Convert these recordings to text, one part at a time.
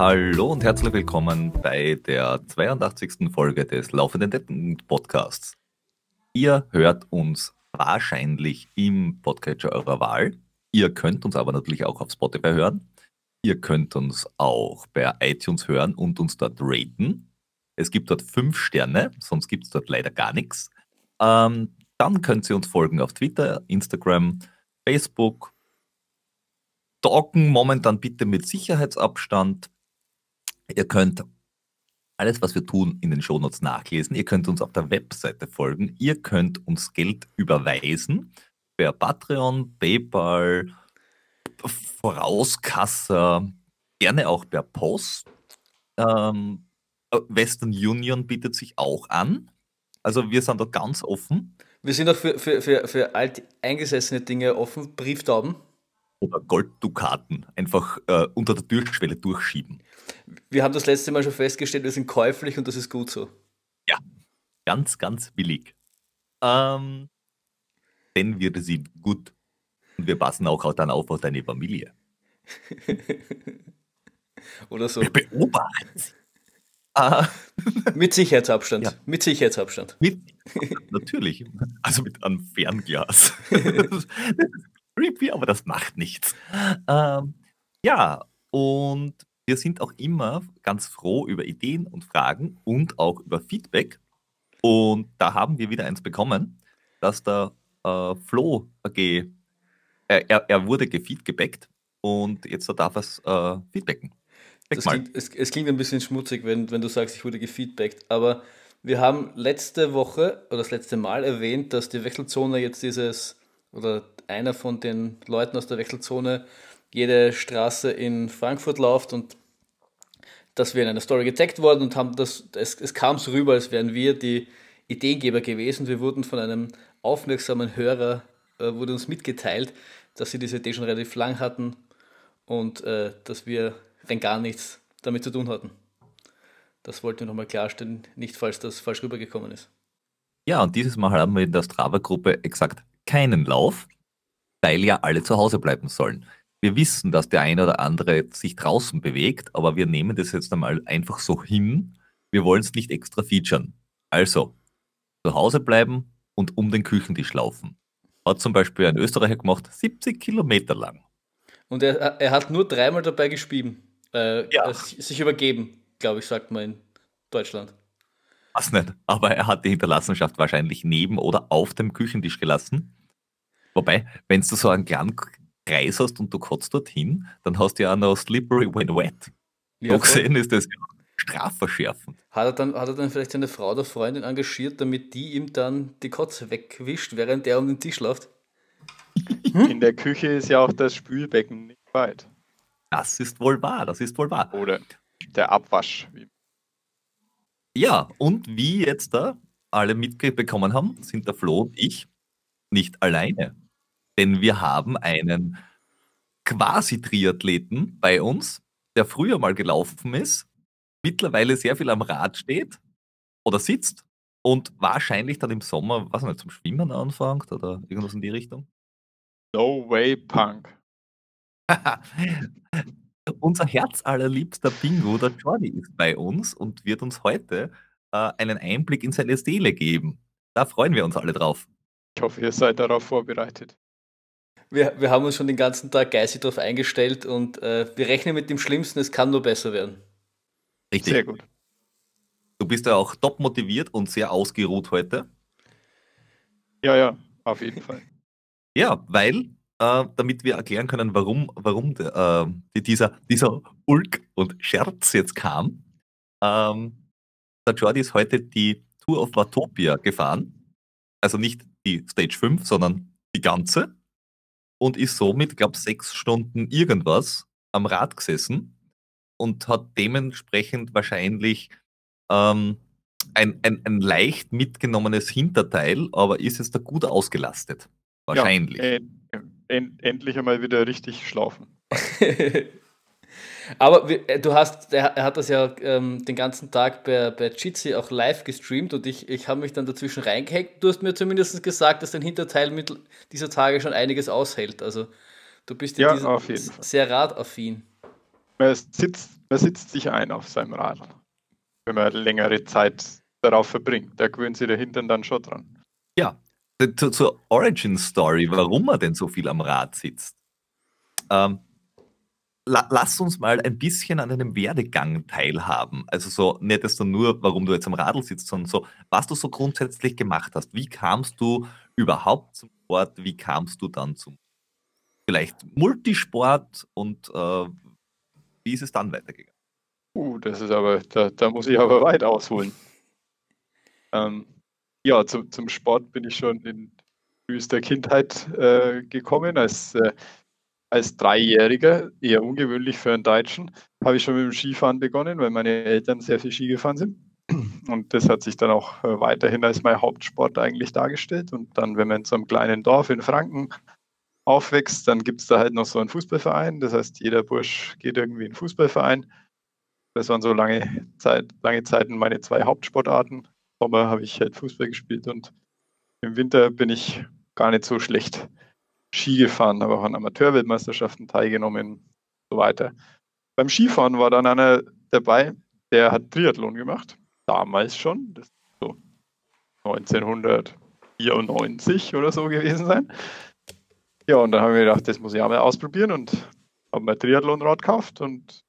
Hallo und herzlich willkommen bei der 82. Folge des Laufenden Detten Podcasts. Ihr hört uns wahrscheinlich im Podcatcher eurer Wahl. Ihr könnt uns aber natürlich auch auf Spotify hören. Ihr könnt uns auch bei iTunes hören und uns dort raten. Es gibt dort fünf Sterne, sonst gibt es dort leider gar nichts. Ähm, dann könnt ihr uns folgen auf Twitter, Instagram, Facebook. Talken momentan bitte mit Sicherheitsabstand. Ihr könnt alles, was wir tun, in den Shownotes nachlesen. Ihr könnt uns auf der Webseite folgen. Ihr könnt uns Geld überweisen per Patreon, PayPal, Vorauskasse, gerne auch per Post. Ähm, Western Union bietet sich auch an. Also wir sind da ganz offen. Wir sind auch für, für, für, für alt Dinge offen, Brieftauben. Oder Golddukaten einfach äh, unter der Türschwelle durchschieben. Wir haben das letzte Mal schon festgestellt, wir sind käuflich und das ist gut so. Ja, ganz, ganz billig. Ähm, denn wir sind gut. Und wir passen auch dann auf auf deine Familie. Oder so. Wir beobachten sie. Ah. Mit Sicherheitsabstand. Ja. Mit Sicherheitsabstand. Mit, natürlich. Also mit einem Fernglas. creepy, aber das macht nichts. Ähm, ja, und wir sind auch immer ganz froh über Ideen und Fragen und auch über Feedback. Und da haben wir wieder eins bekommen, dass der äh, Flo AG, er, er, wurde gefeedgebackt und jetzt darf er es äh, feedbacken. Klingt, es, es, klingt ein bisschen schmutzig, wenn, wenn du sagst, ich wurde gefeedbackt, aber wir haben letzte Woche oder das letzte Mal erwähnt, dass die Wechselzone jetzt dieses, oder einer von den Leuten aus der Wechselzone jede Straße in Frankfurt läuft und dass wir in einer Story getaggt worden und haben das, es, es kam so rüber, als wären wir die Ideengeber gewesen. Wir wurden von einem aufmerksamen Hörer, äh, wurde uns mitgeteilt, dass sie diese Idee schon relativ lang hatten und äh, dass wir rein gar nichts damit zu tun hatten. Das wollten wir nochmal klarstellen, nicht falls das falsch rübergekommen ist. Ja, und dieses Mal haben wir in der Strava-Gruppe exakt keinen Lauf, weil ja alle zu Hause bleiben sollen. Wir wissen, dass der eine oder andere sich draußen bewegt, aber wir nehmen das jetzt einmal einfach so hin. Wir wollen es nicht extra featuren. Also, zu Hause bleiben und um den Küchentisch laufen. Hat zum Beispiel ein Österreicher gemacht, 70 Kilometer lang. Und er, er hat nur dreimal dabei gespieben. Äh, ja. Sich übergeben, glaube ich, sagt man in Deutschland. Was nicht, aber er hat die Hinterlassenschaft wahrscheinlich neben oder auf dem Küchentisch gelassen. Wobei, wenn du so einen kleinen Kreis hast und du kotzt dorthin, dann hast du ja auch noch slippery when wet. Ja, so gesehen ist das ja strafverschärfend. Hat er, dann, hat er dann vielleicht seine Frau oder Freundin engagiert, damit die ihm dann die Kotze wegwischt, während er um den Tisch läuft? Hm? In der Küche ist ja auch das Spülbecken nicht weit. Das ist wohl wahr, das ist wohl wahr. Oder der Abwasch. Ja, und wie jetzt da alle mitbekommen haben, sind der Flo und ich nicht alleine. Denn wir haben einen Quasi-Triathleten bei uns, der früher mal gelaufen ist, mittlerweile sehr viel am Rad steht oder sitzt und wahrscheinlich dann im Sommer, was nicht, zum Schwimmen anfängt oder irgendwas in die Richtung. No way, Punk. Unser herzallerliebster Bingo, der Jordi, ist bei uns und wird uns heute äh, einen Einblick in seine Seele geben. Da freuen wir uns alle drauf. Ich hoffe, ihr seid darauf vorbereitet. Wir, wir haben uns schon den ganzen Tag geistig darauf eingestellt und äh, wir rechnen mit dem Schlimmsten, es kann nur besser werden. Richtig. Sehr gut. Du bist ja auch top motiviert und sehr ausgeruht heute. Ja, ja, auf jeden Fall. Ja, weil äh, damit wir erklären können, warum, warum äh, dieser, dieser Ulk und Scherz jetzt kam. Ähm, der Jordi ist heute die Tour of Watopia gefahren. Also nicht die Stage 5, sondern die ganze. Und ist somit, glaube ich, sechs Stunden irgendwas am Rad gesessen und hat dementsprechend wahrscheinlich ähm, ein, ein, ein leicht mitgenommenes Hinterteil, aber ist jetzt da gut ausgelastet. Wahrscheinlich. Ja, äh, end, endlich einmal wieder richtig schlafen. Aber äh, du hast, er, er hat das ja ähm, den ganzen Tag bei, bei Jitsi auch live gestreamt und ich, ich habe mich dann dazwischen reingehackt. Du hast mir zumindest gesagt, dass dein Hinterteil mit dieser Tage schon einiges aushält. Also du bist ja, sehr radaffin. man sitzt, man sitzt sich ein auf seinem Rad, wenn man längere Zeit darauf verbringt. Da gewöhnt sich der Hintern dann schon dran. Ja, zu, zur Origin Story, warum er denn so viel am Rad sitzt. Ähm, la, lass uns mal ein bisschen an einem Werdegang teilhaben. Also so nicht jetzt nur, warum du jetzt am Radl sitzt, sondern so, was du so grundsätzlich gemacht hast. Wie kamst du überhaupt zum Sport? Wie kamst du dann zum vielleicht Multisport und äh, wie ist es dann weitergegangen? Uh, das ist aber, da, da muss ich aber weit ausholen. Ähm, ja, zum, zum Sport bin ich schon in frühester Kindheit äh, gekommen. Als, äh, als Dreijähriger, eher ungewöhnlich für einen Deutschen, habe ich schon mit dem Skifahren begonnen, weil meine Eltern sehr viel Ski gefahren sind. Und das hat sich dann auch äh, weiterhin als mein Hauptsport eigentlich dargestellt. Und dann, wenn man in so einem kleinen Dorf in Franken aufwächst, dann gibt es da halt noch so einen Fußballverein. Das heißt, jeder Bursch geht irgendwie in einen Fußballverein. Das waren so lange, Zeit, lange Zeiten meine zwei Hauptsportarten. Im Sommer habe ich halt Fußball gespielt und im Winter bin ich gar nicht so schlecht Ski gefahren, habe auch an Amateurweltmeisterschaften teilgenommen so weiter. Beim Skifahren war dann einer dabei, der hat Triathlon gemacht, damals schon, das so 1994 oder so gewesen sein. Ja, und dann haben wir gedacht, das muss ich auch mal ausprobieren und habe mir Triathlonrad gekauft und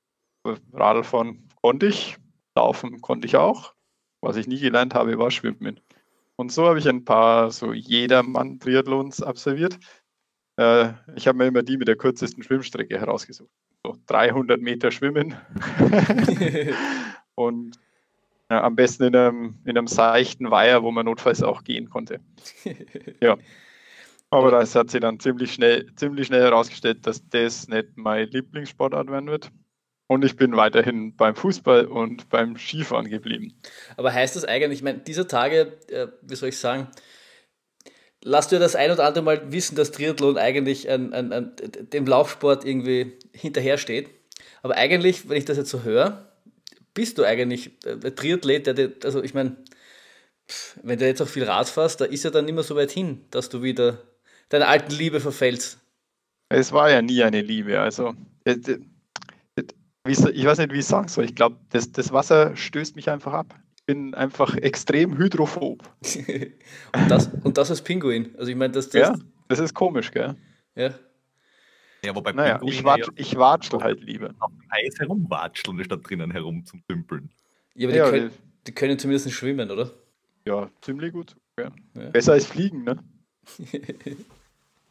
Radlfahren konnte ich, laufen konnte ich auch. Was ich nie gelernt habe, war Schwimmen. Und so habe ich ein paar so Jedermann-Triathlons absolviert. Äh, ich habe mir immer die mit der kürzesten Schwimmstrecke herausgesucht. So 300 Meter schwimmen. und ja, am besten in einem, in einem seichten Weiher, wo man notfalls auch gehen konnte. Ja. Aber das hat sich dann ziemlich schnell, ziemlich schnell herausgestellt, dass das nicht meine Lieblingssportart werden wird. Und ich bin weiterhin beim Fußball und beim Skifahren geblieben. Aber heißt das eigentlich, ich meine, dieser Tage, äh, wie soll ich sagen, lass dir das ein oder andere Mal wissen, dass Triathlon eigentlich an, an, an dem Laufsport irgendwie hinterhersteht. Aber eigentlich, wenn ich das jetzt so höre, bist du eigentlich äh, Triathlet, der, also ich meine, wenn du jetzt auch viel Rad fährst, da ist ja dann mehr so weit hin, dass du wieder deiner alten Liebe verfällst. Es war ja nie eine Liebe. Also äh, ich weiß nicht, wie ich sagen soll. Ich glaube, das, das Wasser stößt mich einfach ab. Ich bin einfach extrem hydrophob. und, das, und das als Pinguin. Also ich meine, das, das, ja, das ist komisch, gell? Ja. Ja, wobei naja, ich, watsch, ja ich watschel halt lieber. Auf dem Eis herumwatscheln, statt drinnen herum zum Dümpeln. Ja, aber die, ja, können, die können zumindest schwimmen, oder? Ja, ziemlich gut. Ja. Ja. Besser als fliegen, ne?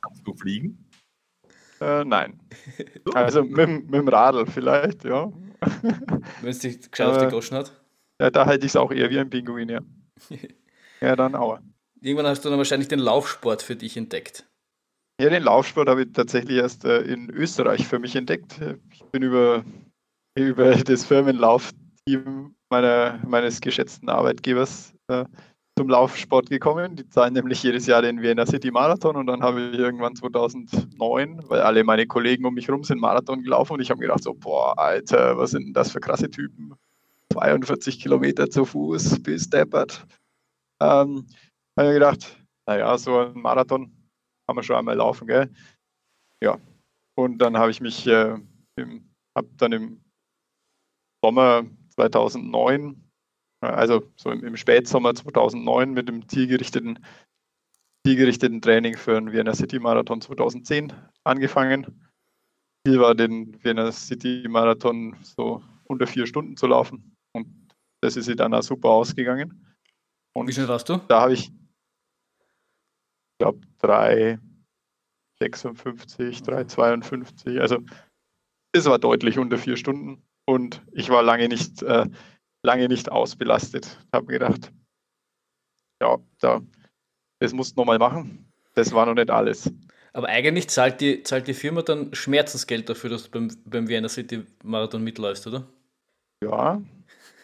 Kannst du fliegen? Äh, nein. Also mit, mit dem Radl vielleicht, ja. Wenn es dich gescheit auf die Goschen hat? Ja, da halte ich es auch eher wie ein Pinguin, ja. ja, dann auch. Irgendwann hast du dann wahrscheinlich den Laufsport für dich entdeckt. Ja, den Laufsport habe ich tatsächlich erst äh, in Österreich für mich entdeckt. Ich bin über, über das Firmenlaufteam meiner, meines geschätzten Arbeitgebers äh, zum Laufsport gekommen. Die zahlen nämlich jedes Jahr den Vienna City Marathon und dann habe ich irgendwann 2009, weil alle meine Kollegen um mich herum sind Marathon gelaufen und ich habe gedacht so, boah, Alter, was sind denn das für krasse Typen? 42 Kilometer zu Fuß bis deppert. Ähm, habe ich gedacht, naja, so ein Marathon kann man schon einmal laufen, gell? Ja. Und dann habe ich mich, äh, habe dann im Sommer 2009 also so im, im Spätsommer 2009 mit dem zielgerichteten, zielgerichteten Training für den Vienna City Marathon 2010 angefangen. Ziel war, den Vienna City Marathon so unter vier Stunden zu laufen. Und das ist dann auch super ausgegangen. Und Wie schnell warst du? Da habe ich, ich glaube, 3,56, 3,52. Also es war deutlich unter vier Stunden. Und ich war lange nicht äh, lange nicht ausbelastet. Habe gedacht, ja, da, das musst du nochmal machen. Das war noch nicht alles. Aber eigentlich zahlt die, zahlt die Firma dann Schmerzensgeld dafür, dass du beim, beim Vienna City Marathon mitläufst, oder? Ja.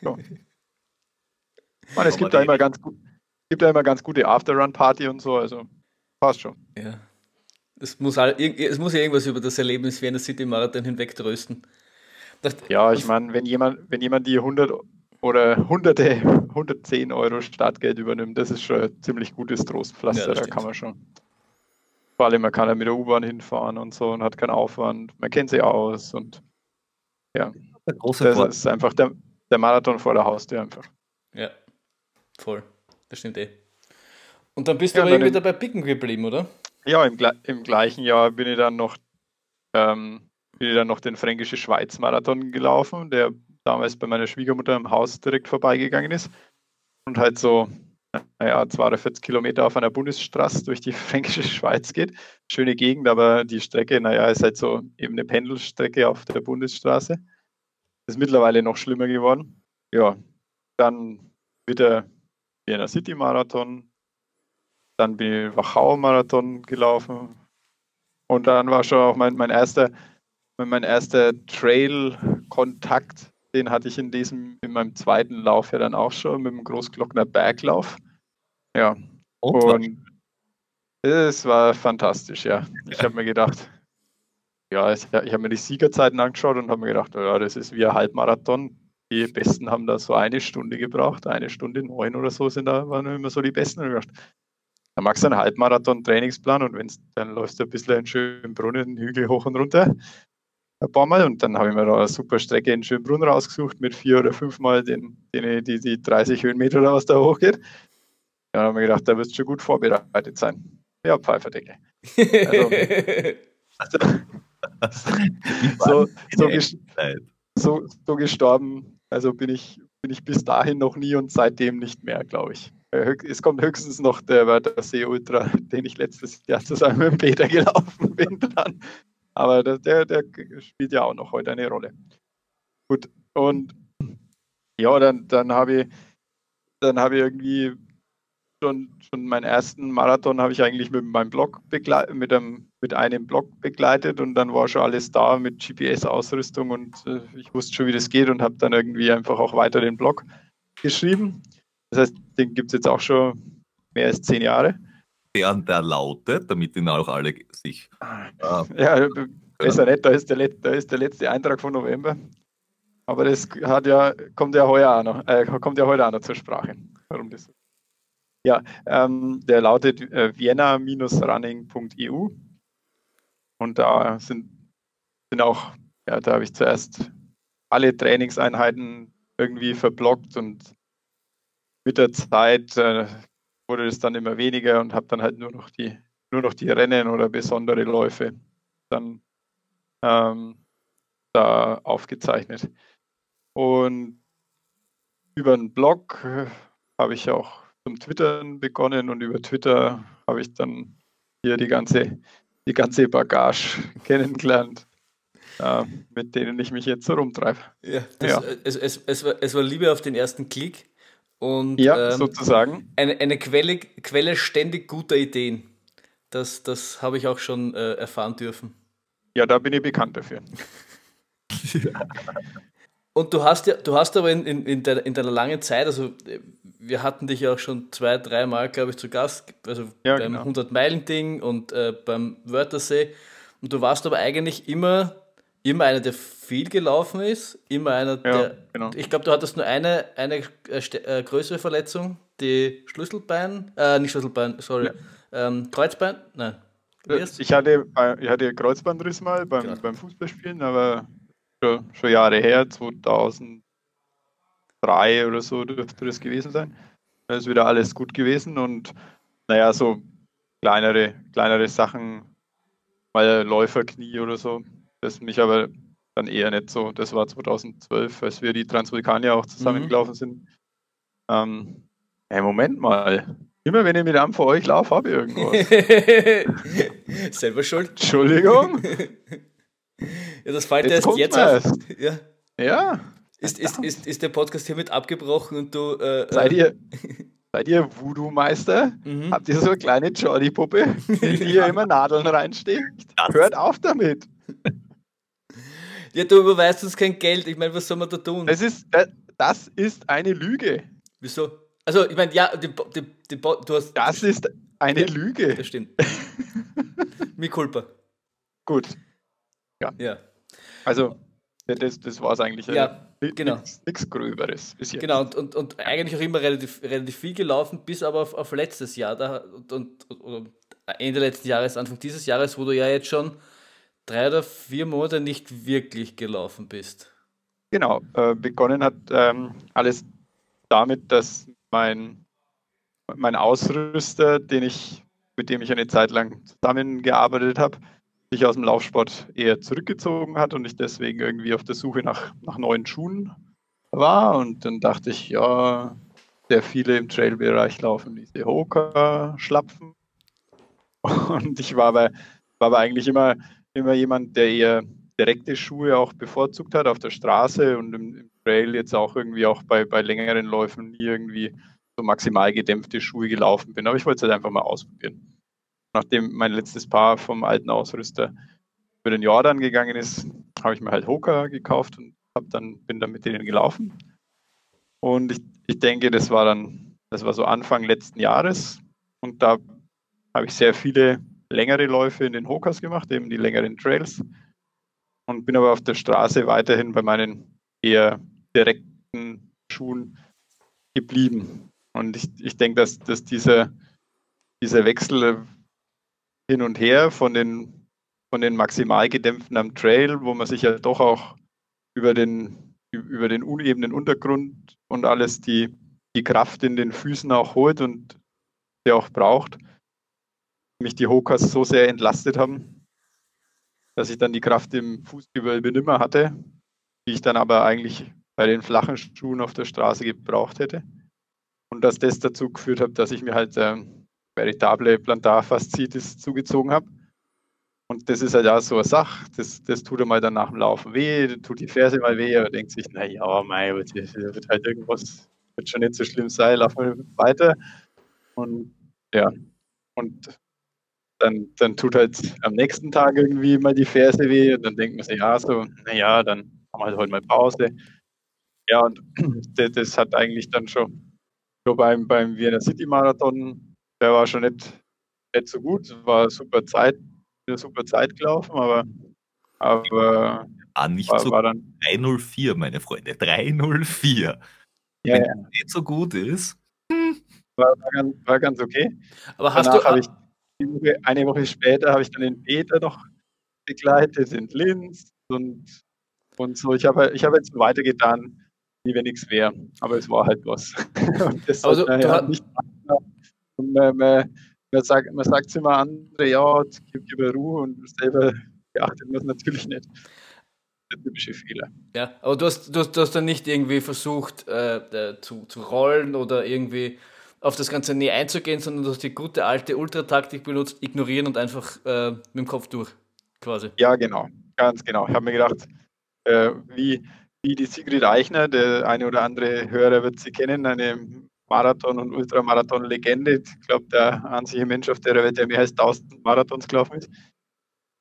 Ja. Man, es gibt da immer ganz gut, gibt da immer ganz gute After-Run-Party und so, also passt schon. Ja. Es muss, all, es muss ja irgendwas über das Erlebnis Vienna City Marathon hinweg trösten. ja, ich meine, wenn jemand, wenn jemand die 100 oder hunderte, 110 Euro Startgeld übernimmt, das ist schon ein ziemlich gutes Trostpflaster, ja, da kann man schon. Vor allem, man kann ja mit der U-Bahn hinfahren und so und hat keinen Aufwand, man kennt sie aus und Ja. Der große das ist einfach der, der Marathon vor der Haustür einfach. Ja, voll. Das stimmt eh. Und dann bist du ja, aber irgendwie dabei Picken geblieben, oder? Ja, im, im, gleichen Jahr bin ich dann noch ähm, bin ich dann noch den Fränkische Schweiz Marathon gelaufen, der damals bei meiner Schwiegermutter im Haus direkt vorbeigegangen ist. Und halt so, naja, 240 Kilometer auf einer Bundesstraße durch die Fränkische Schweiz geht. Schöne Gegend, aber die Strecke, naja, ist halt so eben eine Pendelstrecke auf der Bundesstraße. Ist mittlerweile noch schlimmer geworden. Ja, dann wieder Vienna City Marathon, dann bin ich Wachau Marathon gelaufen und dann war schon auch mein, mein erster, mein erster Trail-Kontakt, den hatte ich in diesem, in meinem zweiten Lauf ja dann auch schon mit dem Großglockner Berglauf. Ja. Und, und es war fantastisch, ja. Ich habe mir gedacht, ja, ich, habe mir die Siegerzeiten angeschaut und habe mir gedacht, ja, das ist wie ein Halbmarathon. Die Besten haben da so eine Stunde gebraucht, eine Stunde neun oder so sind da, waren immer so die Besten. Und ich gedacht, da machst du einen Halbmarathon-Trainingsplan und wenn's, dann läufst du ein bisschen einen schönen Brunnen, einen Hügel hoch und runter. Ein paar Mal und dann habe ich mir da eine super Strecke in Schönbrunn rausgesucht mit vier oder fünf Mal den, den, die, die 30 Höhenmeter oder was da hochgeht. Dann habe ich gedacht, da wirst du schon gut vorbereitet sein. Ja, Pfeiferdecke. Also, also, so, so, so, so gestorben, also bin ich, bin ich bis dahin noch nie und seitdem nicht mehr, glaube ich. Äh, es kommt höchstens noch der Wörthersee Ultra, den ich letztes Jahr zusammen mit Peter gelaufen bin dran. Aber der, der spielt ja auch noch heute eine Rolle. Gut, und ja, dann, dann habe ich, dann habe ich irgendwie schon, schon meinen ersten Marathon habe ich eigentlich mit meinem Blog begleitet, mit einem, mit einem Blog begleitet und dann war schon alles da mit GPS-Ausrüstung und äh, ich wusste schon, wie das geht und habe dann irgendwie einfach auch weiter den Blog geschrieben. Das heißt, den gibt es jetzt auch schon mehr als zehn Jahre. Während der lautet, damit ihn auch alle sich. Äh, ja, besser nicht, da ist, der, da ist der letzte Eintrag von November. Aber das hat ja, kommt ja heuer auch noch, äh, kommt ja heute auch noch zur Sprache. Warum das? Ja, ähm, der lautet äh, vienna-running.eu und da sind, sind auch, ja, da habe ich zuerst alle Trainingseinheiten irgendwie verblockt und mit der Zeit äh, wurde es dann immer weniger und habe dann halt nur noch die nur noch die Rennen oder besondere Läufe dann ähm, da aufgezeichnet. Und über einen Blog habe ich auch zum Twittern begonnen und über Twitter habe ich dann hier die ganze, die ganze Bagage kennengelernt, äh, mit denen ich mich jetzt so rumtreibe. Ja, das, ja. Es, es, es, war, es war Liebe auf den ersten Klick. Und, ja, ähm, sozusagen. Eine, eine Quelle, Quelle ständig guter Ideen. Das, das habe ich auch schon äh, erfahren dürfen. Ja, da bin ich bekannt dafür. Und du hast ja, du hast aber in, in, in, deiner, in deiner langen Zeit, also wir hatten dich ja auch schon zwei, dreimal, glaube ich, zu Gast, also ja, beim genau. 100-Meilen-Ding und äh, beim Wörthersee. Und du warst aber eigentlich immer immer einer, der viel gelaufen ist, immer einer, ja, der. Genau. Ich glaube, du hattest nur eine, eine äh, äh, größere Verletzung, die Schlüsselbein, äh, nicht Schlüsselbein, sorry, ja. ähm, Kreuzbein, nein. Ich hatte, ich hatte Kreuzbandriss mal beim, genau. beim Fußballspielen, aber schon, schon Jahre her, 2003 oder so dürfte das gewesen sein. Da ist wieder alles gut gewesen und naja, so kleinere, kleinere Sachen, mal Läuferknie oder so, das mich aber dann eher nicht so. Das war 2012, als wir die Transvulkanier auch zusammengelaufen mhm. sind. Ähm, hey, Moment mal. Immer wenn ich mit einem von euch laufe, habe ich irgendwas. Selber schuld. Entschuldigung. ja, das fällt jetzt erst jetzt auf. Ja. ja. Ist, ist, ist, ist der Podcast hiermit abgebrochen und du. Äh, seid ihr, äh, seid ihr Voodoo-Meister? Mhm. Habt ihr so eine kleine Jordi-Puppe, die hier immer Nadeln reinsteckt? Hört auf damit. Ja, du überweist uns kein Geld. Ich meine, was soll man da tun? Das ist, das ist eine Lüge. Wieso? Also, ich meine, ja, die, die, die, du hast. Das ist eine ja, Lüge. Das stimmt. Mi culpa. Gut. Ja. ja. Also, das, das war es eigentlich. Ja, genau. Nichts Gröberes bis jetzt. Genau, und, und, und eigentlich auch immer relativ, relativ viel gelaufen, bis aber auf, auf letztes Jahr. Da, und, und, und Ende letzten Jahres, Anfang dieses Jahres, wo du ja jetzt schon drei oder vier Monate nicht wirklich gelaufen bist. Genau, äh, begonnen hat ähm, alles damit, dass mein, mein Ausrüster, den ich, mit dem ich eine Zeit lang zusammengearbeitet habe, sich aus dem Laufsport eher zurückgezogen hat und ich deswegen irgendwie auf der Suche nach, nach neuen Schuhen war. Und dann dachte ich, ja, sehr viele im Trailbereich laufen diese Hoka-Schlapfen. Und ich war aber, war aber eigentlich immer, immer jemand, der eher direkte Schuhe auch bevorzugt hat auf der Straße und im, im Trail jetzt auch irgendwie auch bei, bei längeren Läufen nie irgendwie so maximal gedämpfte Schuhe gelaufen bin. Aber ich wollte es halt einfach mal ausprobieren. Nachdem mein letztes Paar vom alten Ausrüster über den Jordan gegangen ist, habe ich mir halt Hoka gekauft und hab dann, bin dann mit denen gelaufen. Und ich, ich denke, das war dann, das war so Anfang letzten Jahres. Und da habe ich sehr viele längere Läufe in den Hokas gemacht, eben die längeren Trails und bin aber auf der Straße weiterhin bei meinen eher direkten Schuhen geblieben. Und ich, ich denke, dass, dass dieser, dieser Wechsel hin und her von den, von den maximal gedämpften am Trail, wo man sich ja doch auch über den, über den unebenen Untergrund und alles die, die Kraft in den Füßen auch holt und der auch braucht, mich die Hokas so sehr entlastet haben, dass ich dann die Kraft im Fußgewölbe nimmer hatte, die ich dann aber eigentlich bei den flachen Schuhen auf der Straße gebraucht hätte. Und dass das dazu geführt hat, dass ich mir halt äh, veritable Plantarfaszitis zugezogen habe. Und das ist halt auch so eine Sache, das, das tut einmal dann nach dem Laufen weh, tut die Ferse mal weh, aber denkt sich, naja, mei, das wird halt irgendwas, wird schon nicht so schlimm sein, laufen wir weiter. Und ja, und dann, dann tut halt am nächsten Tag irgendwie mal die Ferse weh und dann denkt man sich, ja, so, naja, dann haben wir halt heute mal Pause. Ja, und das, das hat eigentlich dann schon, schon beim, beim Vienna City Marathon, der war schon nicht, nicht so gut, war super Zeit, eine super Zeit gelaufen, aber, aber ah, nicht war, so war dann 304, meine Freunde, 304. Ja, Wenn ja. nicht so gut ist. War, war, ganz, war ganz okay. Aber hast Danach du, Woche, eine Woche später habe ich dann den Peter noch begleitet in Linz und, und so. Ich habe, ich habe jetzt weitergetan, wie wenn nichts wäre. Aber es war halt was. das also, hat, ja, nicht und man, man, man, sagt, man sagt es immer andere, ja, gib, gib Ruhe und selber beachtet man es natürlich nicht. Der typische Fehler. Ja, aber du hast, du hast, du hast dann nicht irgendwie versucht äh, äh zu, zu rollen oder irgendwie auf das Ganze nie einzugehen, sondern du hast die gute alte Ultrataktik benutzt, ignorieren und einfach äh, mit dem Kopf durch, quasi. Ja, genau, ganz genau. Ich habe mir gedacht, äh, wie, wie die Sigrid Eichner, der eine oder andere Hörer wird sie kennen, eine Marathon- und Ultramarathon-Legende. Ich glaube, der einzige Mensch auf der Welt, der mehr als 1000 Marathons gelaufen ist.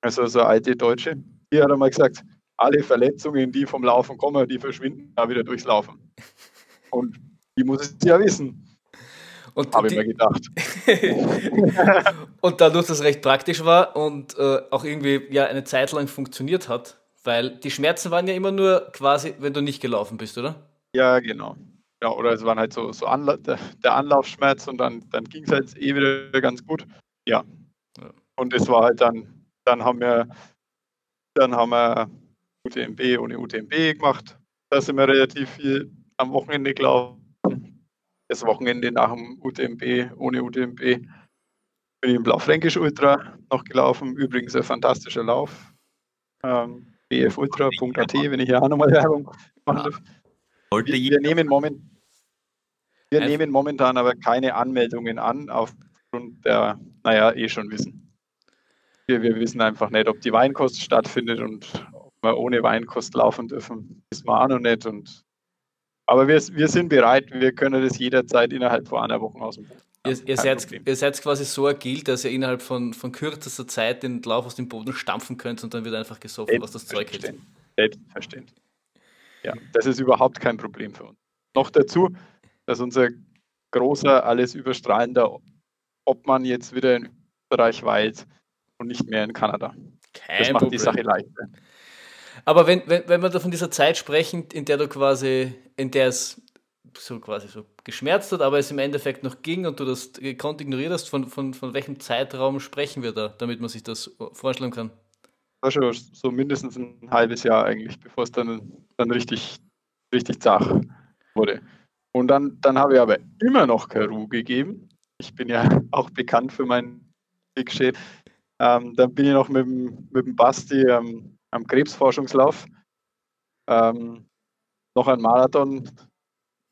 Also so alte Deutsche. Die hat einmal gesagt, alle Verletzungen, die vom Laufen kommen, die verschwinden da wieder durchs Laufen. Und die muss es ja wissen. Habe ich mir gedacht. und dadurch, dass es recht praktisch war und äh, auch irgendwie ja eine Zeit lang funktioniert hat, weil die Schmerzen waren ja immer nur quasi, wenn du nicht gelaufen bist, oder? Ja, genau. Ja, oder es waren halt so, so Anla der, Anlaufschmerz und dann, dann ging es halt eh wieder ganz gut. Ja. ja. Und es war halt dann, dann haben wir, dann haben wir UTMB ohne UTMB gemacht. Da sind wir relativ viel am Wochenende gelaufen das Wochenende nach dem UTMB, ohne UTMB, bin ich im Blaufränkisch Ultra noch gelaufen. Übrigens ein fantastischer Lauf. Ähm, bfultra.at, wenn ich hier auch nochmal Werbung machen darf. Wir, wir, nehmen moment, wir nehmen momentan aber keine Anmeldungen an, aufgrund der, naja, eh schon wissen. Wir, wir wissen einfach nicht, ob die Weinkost stattfindet und ob wir ohne Weinkost laufen dürfen. Das war auch noch nicht. Und aber wir, wir sind bereit, wir können das jederzeit innerhalb von einer Woche aus dem Boden. Ihr, ihr, seid, ihr, seid, quasi so agil, dass ihr innerhalb von, von kürzester Zeit den Lauf aus dem Boden stampfen könnt und dann wird einfach gesoffen, was das Zeug hält. Selbstverständlich. Ja, das ist überhaupt kein Problem für uns. Noch dazu, dass unser großer, alles überstrahlender Obmann jetzt wieder in Österreich weilt und nicht mehr in Kanada. Kein das macht Problem. die Sache leichter. Aber wenn, wenn, wenn wir da von dieser Zeit sprechen, in der du quasi, in der es so quasi so geschmerzt hat, aber es im Endeffekt noch ging und du das gekonnt ignoriert hast, von, von, von welchem Zeitraum sprechen wir da, damit man sich das vorstellen kann? War schon so mindestens ein halbes Jahr eigentlich, bevor es dann, dann richtig richtig zach wurde. Und dann, dann habe ich aber immer noch keine gegeben. Ich bin ja auch bekannt für meinen Big. Ähm, dann bin ich noch mit dem, mit dem Basti ähm, am Krebsforschungslauf ähm, noch ein Marathon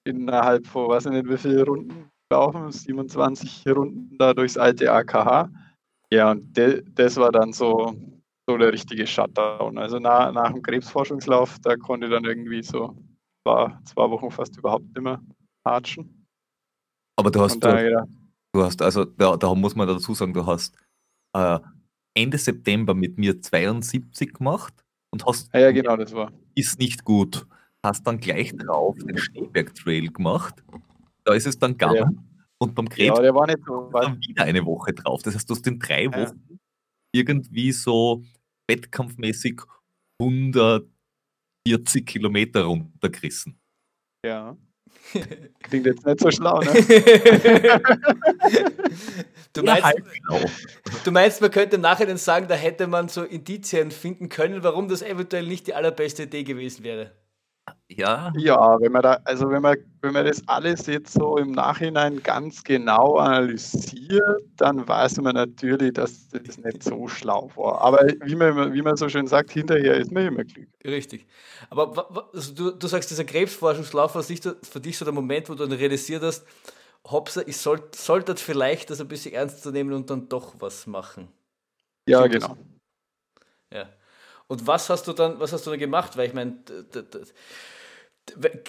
innerhalb von, weiß ich nicht, wie viele Runden laufen, 27 Runden da durchs alte AKH. Ja, und de, das war dann so, so der richtige Shutdown. Also nach, nach dem Krebsforschungslauf, da konnte ich dann irgendwie so zwei, zwei Wochen fast überhaupt nicht mehr hatschen. Aber du hast, du, du hast also, da, da, muss man dazu sagen, du hast äh, Ende September mit mir 72 gemacht und hast. Ja, ja, genau, das war. Ist nicht gut. Hast dann gleich drauf den Schneeberg Trail gemacht. Da ist es dann gegangen. Ja. Und beim Krebs ja, der war nicht so dann wieder eine Woche drauf. Das heißt, du hast in drei Wochen irgendwie so wettkampfmäßig 140 Kilometer runtergerissen. Ja. Klingt jetzt nicht so schlau, ne? du, meinst, ja, genau. du meinst, man könnte im Nachhinein sagen, da hätte man so Indizien finden können, warum das eventuell nicht die allerbeste Idee gewesen wäre. Ja. Ja, wenn man da, also wenn man, wenn man das alles jetzt so im Nachhinein ganz genau analysiert, dann weiß man natürlich, dass das nicht so schlau war. Aber wie man, wie man so schön sagt, hinterher ist man immer glücklich. Richtig. Aber also du, du sagst, dieser Krebsforschungslauf war für dich so der Moment, wo du dann realisiert hast, Hopsa, ich sollte soll vielleicht das ein bisschen ernst zu nehmen und dann doch was machen. Ja, genau. Das? Ja. Und was hast du dann, was hast du dann gemacht? Weil ich meine,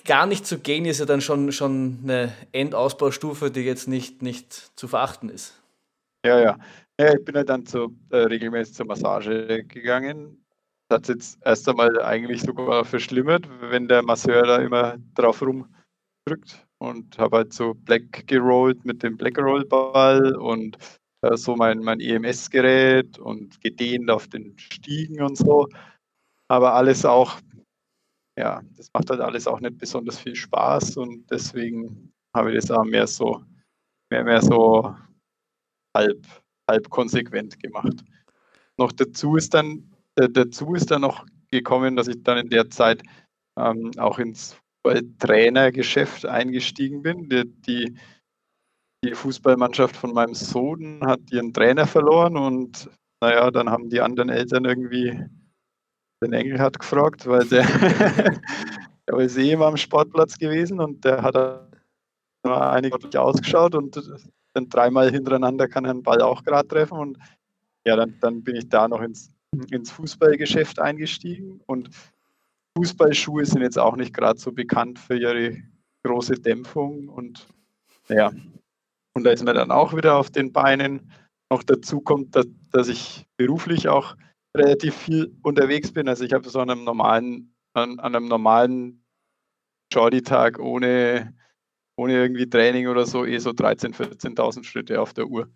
gar nicht zu gehen ist ja dann schon, schon eine Endausbaustufe, die jetzt nicht, nicht zu verachten ist. Ja, ja. ja ich bin ja dann zu, äh, regelmäßig zur Massage gegangen. Das hat jetzt erst einmal eigentlich sogar verschlimmert, wenn der Masseur da immer drauf rumdrückt und habe halt so Black gerollt mit dem Black Roll Ball und äh, so mein, mein EMS-Gerät und gedehnt auf den Stiegen und so. Aber alles auch ja, das macht halt alles auch nicht besonders viel Spaß und deswegen habe ich das auch mehr so, mehr, mehr so halb, halb konsequent gemacht. Noch dazu ist dann, äh, dazu ist dann noch gekommen, dass ich dann in der Zeit ähm, auch ins Trainergeschäft eingestiegen bin. Die, die, die Fußballmannschaft von meinem Sohn hat ihren Trainer verloren und naja, dann haben die anderen Eltern irgendwie den Engel hat gefragt, weil der, der ist eh immer am Sportplatz gewesen und der hat einigermaßen ausgeschaut und dann dreimal hintereinander kann er den Ball auch gerade treffen und ja, dann, dann bin ich da noch ins, ins Fußballgeschäft eingestiegen und Fußballschuhe sind jetzt auch nicht gerade so bekannt für ihre große Dämpfung und ja, und da ist man dann auch wieder auf den Beinen. Noch dazu kommt, dass, dass ich beruflich auch relativ viel unterwegs bin. Also ich habe so an einem normalen, an, an einem normalen Jordi-Tag ohne, ohne irgendwie Training oder so eh so 13.000, 14.000 Schritte auf der Uhr.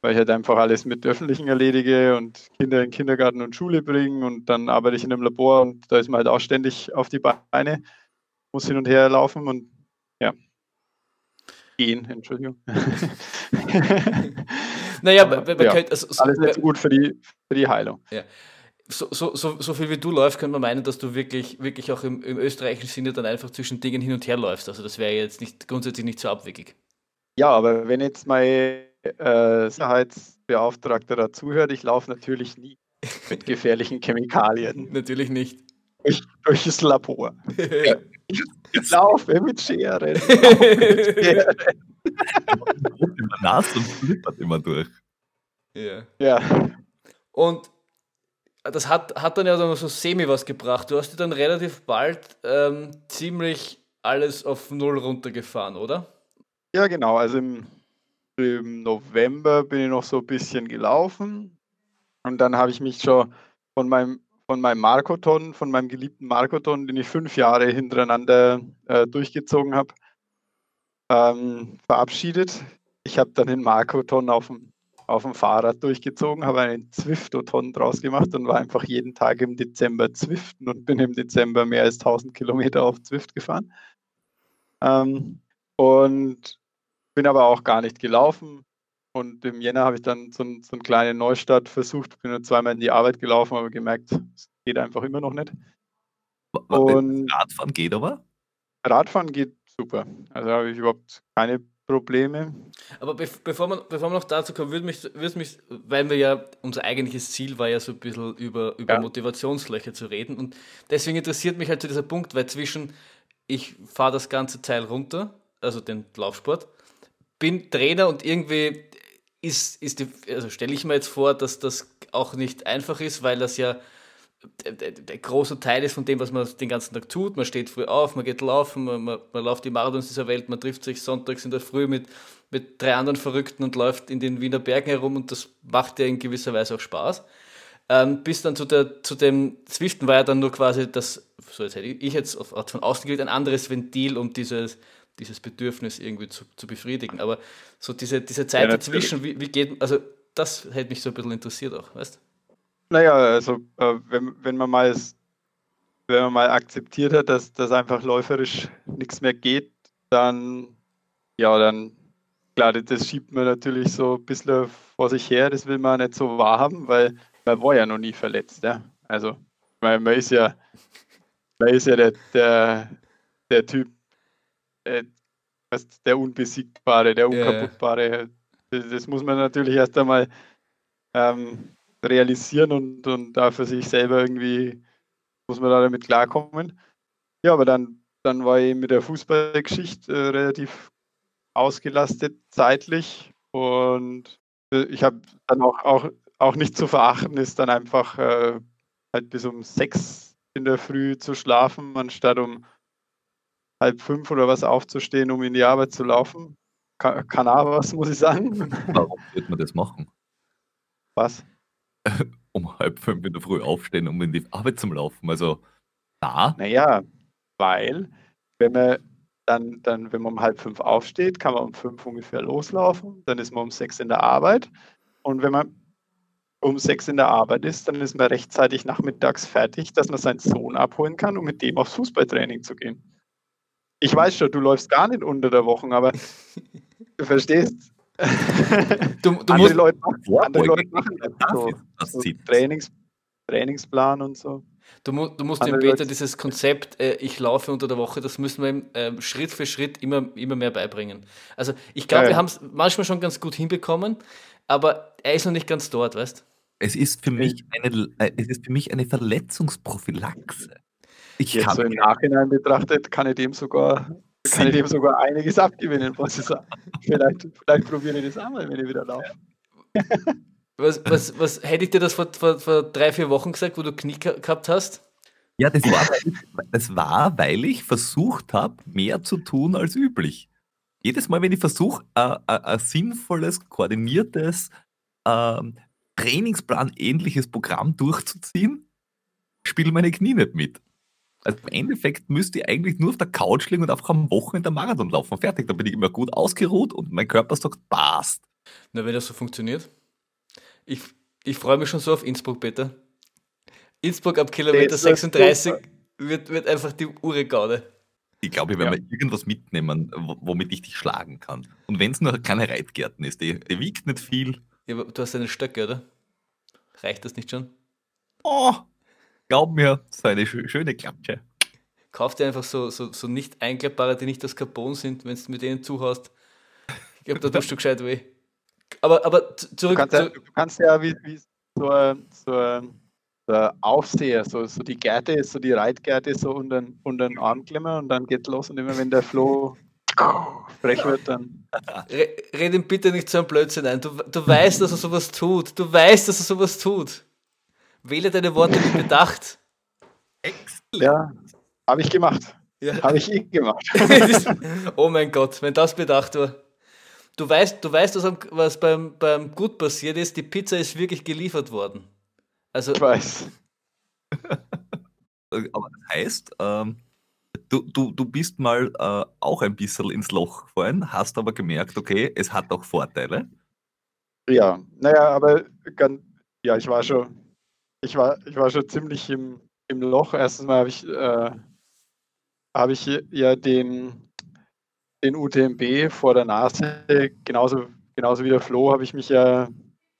Weil ich halt einfach alles mit Öffentlichen erledige und Kinder in Kindergarten und Schule bringen und dann arbeite ich in einem Labor und da ist man halt auch ständig auf die Beine, muss hin und her laufen und gehen, Entschuldigung. naja, man, man ja, könnte, also, alles nicht so gut für die, für die Heilung. Ja. So, so, so, so viel wie du läufst, könnte man meinen, dass du wirklich, wirklich auch im, im österreichischen Sinne dann einfach zwischen Dingen hin und her läufst. Also das wäre jetzt nicht grundsätzlich nicht so abwegig. Ja, aber wenn jetzt mein äh, Sicherheitsbeauftragter da zuhört, ich laufe natürlich nie mit gefährlichen Chemikalien. natürlich nicht. Durch, durch das Labor. Ich laufe mit Scheren. Laufe mit Scheren. immer nass und flippert immer durch. Ja. ja. Und das hat, hat dann ja dann so semi was gebracht. Du hast dir dann relativ bald ähm, ziemlich alles auf Null runtergefahren, oder? Ja, genau. Also im, im November bin ich noch so ein bisschen gelaufen. Und dann habe ich mich schon von meinem, von meinem Markoton, von meinem geliebten Markoton, den ich fünf Jahre hintereinander äh, durchgezogen habe, ähm, verabschiedet. Ich habe dann den Markoton auf dem, auf dem Fahrrad durchgezogen, habe einen Zwiftoton draus gemacht und war einfach jeden Tag im Dezember Zwiften und bin im Dezember mehr als 1000 Kilometer auf Zwift gefahren. Ähm, und bin aber auch gar nicht gelaufen. Und im Jänner habe ich dann so, ein, so einen kleinen Neustart versucht, bin nur zweimal in die Arbeit gelaufen, aber gemerkt, es geht einfach immer noch nicht. Und Radfahren geht aber? Radfahren geht super. Also habe ich überhaupt keine Probleme. Aber bevor, man, bevor wir noch dazu kommen, würde mich, würde mich, weil wir ja, unser eigentliches Ziel war ja so ein bisschen über, über ja. Motivationslöcher zu reden. Und deswegen interessiert mich halt so dieser Punkt, weil zwischen ich fahre das ganze Teil runter, also den Laufsport, bin Trainer und irgendwie ist, ist also stelle ich mir jetzt vor, dass das auch nicht einfach ist, weil das ja der, der, der große Teil ist von dem, was man den ganzen Tag tut. Man steht früh auf, man geht laufen, man, man, man läuft die Marathons dieser Welt, man trifft sich sonntags in der Früh mit, mit drei anderen Verrückten und läuft in den Wiener Bergen herum und das macht ja in gewisser Weise auch Spaß. Ähm, bis dann zu, der, zu dem Zwischen war ja dann nur quasi das, so jetzt hätte ich jetzt von außen gewählt, ein anderes Ventil, um dieses, dieses Bedürfnis irgendwie zu, zu befriedigen. Aber so diese, diese Zeit ja, dazwischen, wie, wie geht, also das hätte mich so ein bisschen interessiert auch, weißt du? Naja, also äh, wenn, wenn man mal wenn man mal akzeptiert hat, dass das einfach läuferisch nichts mehr geht, dann ja, dann klar, das schiebt man natürlich so ein bisschen vor sich her, das will man nicht so wahrhaben, weil man war ja noch nie verletzt, ja. Also man, man ist ja man ist ja der, der, der Typ, äh, der Unbesiegbare, der Unkaputtbare. Das, das, muss man natürlich erst einmal ähm, realisieren und, und da für sich selber irgendwie muss man da damit klarkommen. Ja, aber dann, dann war ich mit der Fußballgeschichte äh, relativ ausgelastet zeitlich und äh, ich habe dann auch, auch, auch nicht zu verachten, ist dann einfach äh, halt bis um sechs in der Früh zu schlafen, anstatt um halb fünf oder was aufzustehen, um in die Arbeit zu laufen. Aber was, muss ich sagen. Warum wird man das machen? Was? um halb fünf in der Früh aufstehen, um in die Arbeit zu laufen. Also, da. Naja, weil, wenn man dann, dann, wenn man um halb fünf aufsteht, kann man um fünf ungefähr loslaufen. Dann ist man um sechs in der Arbeit. Und wenn man um sechs in der Arbeit ist, dann ist man rechtzeitig nachmittags fertig, dass man seinen Sohn abholen kann, um mit dem aufs Fußballtraining zu gehen. Ich weiß schon, du läufst gar nicht unter der Woche, aber du verstehst, du, du andere, Leute machen, andere Leute machen das so, so Trainings, Trainingsplan und so. Du, mu du musst dem Peter dieses Konzept, äh, ich laufe unter der Woche, das müssen wir ihm äh, Schritt für Schritt immer, immer mehr beibringen. Also ich glaube, ja, wir haben es manchmal schon ganz gut hinbekommen, aber er ist noch nicht ganz dort, weißt Es ist für mich eine, äh, es ist für mich eine Verletzungsprophylaxe. Ich Jetzt so im Nachhinein betrachtet, kann ich dem sogar kann ich dem sogar einiges abgewinnen, muss ich sagen. Vielleicht, vielleicht probiere ich das einmal, wenn ich wieder laufe. Was, was, was hätte ich dir das vor, vor, vor drei, vier Wochen gesagt, wo du Knie gehabt hast? Ja, das war, weil ich, das war, weil ich versucht habe, mehr zu tun als üblich. Jedes Mal, wenn ich versuche, ein sinnvolles, koordiniertes, äh, Trainingsplan-ähnliches Programm durchzuziehen, spielen meine Knie nicht mit. Also im Endeffekt müsste ich eigentlich nur auf der Couch liegen und einfach am Wochenende Marathon laufen. Fertig, dann bin ich immer gut ausgeruht und mein Körper sagt, passt. Na, wenn das so funktioniert. Ich, ich freue mich schon so auf Innsbruck, Peter. Innsbruck ab Kilometer 36 wird, wird einfach die Ure Gaude. Ich glaube, ich werde ja. mal irgendwas mitnehmen, womit ich dich schlagen kann. Und wenn es nur keine Reitgärten ist, die, die wiegt nicht viel. Ja, du hast eine Stöcke, oder? Reicht das nicht schon? Oh, Glaub mir, so eine schöne Klatsche. Kauf dir einfach so, so, so nicht einklappbare, die nicht aus Carbon sind, wenn du mit denen zuhast. Ich glaube, da tust du gescheit weh. Aber, aber zurück. Du kannst ja, du kannst ja wie, wie so, so, so Aufseher, so, so die Gärte, so die Reitgärte so unter, unter den Arm klemmen und dann geht los und immer wenn der Floh frech wird, dann. Red ihm bitte nicht so ein Blödsinn ein. Du, du weißt, dass er sowas tut. Du weißt, dass er sowas tut. Wähle deine Worte mit Bedacht. Exzellent. Ja, habe ich gemacht. Ja. Habe ich eh gemacht. oh mein Gott, wenn das bedacht war. Du weißt, du weißt was beim, beim Gut passiert ist. Die Pizza ist wirklich geliefert worden. Also, ich weiß. Aber das heißt, ähm, du, du, du bist mal äh, auch ein bisschen ins Loch gefallen, hast aber gemerkt, okay, es hat auch Vorteile. Ja, naja, aber ganz, ja, ich war schon ich war, ich war schon ziemlich im, im Loch. Erstens mal habe ich, äh, hab ich ja den, den UTMB vor der Nase, genauso, genauso wie der Flo, habe ich mich ja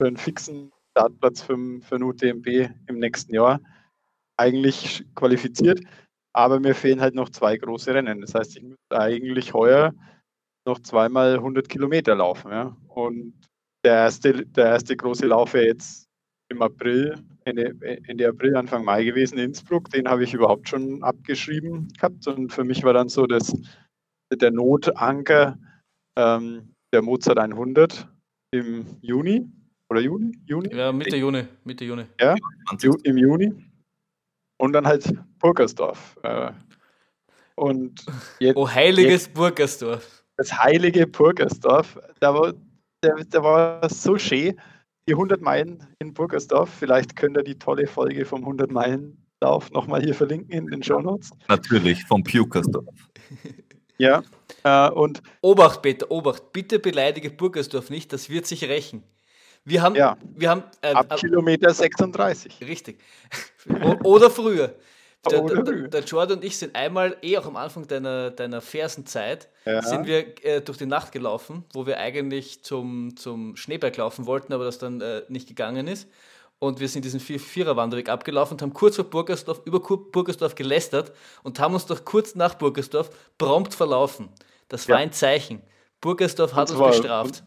für einen fixen Startplatz für, für einen UTMB im nächsten Jahr eigentlich qualifiziert. aber mir fehlen halt noch zwei große Rennen. Das heißt, ich müsste eigentlich heuer noch zweimal 100 Kilometer laufen. Ja? Und der erste, der erste große Lauf wäre jetzt im April, Ende, Ende April, Anfang Mai gewesen in Innsbruck. Den habe ich überhaupt schon abgeschrieben gehabt. Und für mich war dann so das, der Notanker ähm, der Mozart 100 im Juni oder Juni? Juni? Ja, Mitte Juni. Mitte Juni. Ja, im Juni. Und dann halt Burgersdorf. Äh, und jetzt, oh, heiliges jetzt, Burgersdorf. Das heilige Burgersdorf. Da war, der, der war so schön. Die 100 Meilen in Burgersdorf. Vielleicht könnt ihr die tolle Folge vom 100 Meilen Lauf nochmal hier verlinken in den Show Notes. Natürlich, vom Pukersdorf. ja, äh, und. Obacht, Peter, Obacht, bitte beleidige Burgersdorf nicht, das wird sich rächen. Wir haben, ja, wir haben äh, ab Kilometer 36. Richtig. Oder früher. Der, der, der, Jordan und ich sind einmal, eh auch am Anfang deiner, deiner Fersenzeit, ja. sind wir äh, durch die Nacht gelaufen, wo wir eigentlich zum, zum Schneeberg laufen wollten, aber das dann äh, nicht gegangen ist. Und wir sind diesen Vierer-Wanderweg abgelaufen und haben kurz vor Burgersdorf, über Burgersdorf gelästert und haben uns doch kurz nach Burgersdorf prompt verlaufen. Das war ja. ein Zeichen. Burgersdorf hat uns bestraft.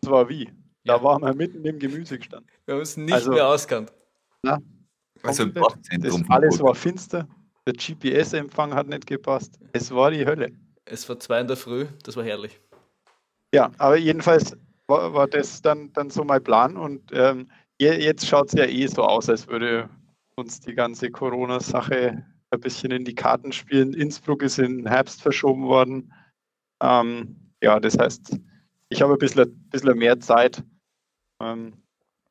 Das war wie? Da ja. waren wir mitten im Gemüse gestanden. Wir haben uns nicht also, mehr auskannt. Na, also das alles war finster. Der GPS-Empfang hat nicht gepasst. Es war die Hölle. Es war zwei in der Früh, das war herrlich. Ja, aber jedenfalls war, war das dann, dann so mein Plan und ähm, jetzt schaut es ja eh so aus, als würde uns die ganze Corona-Sache ein bisschen in die Karten spielen. Innsbruck ist in Herbst verschoben worden. Ähm, ja, das heißt, ich habe ein bisschen, bisschen mehr Zeit. Ähm,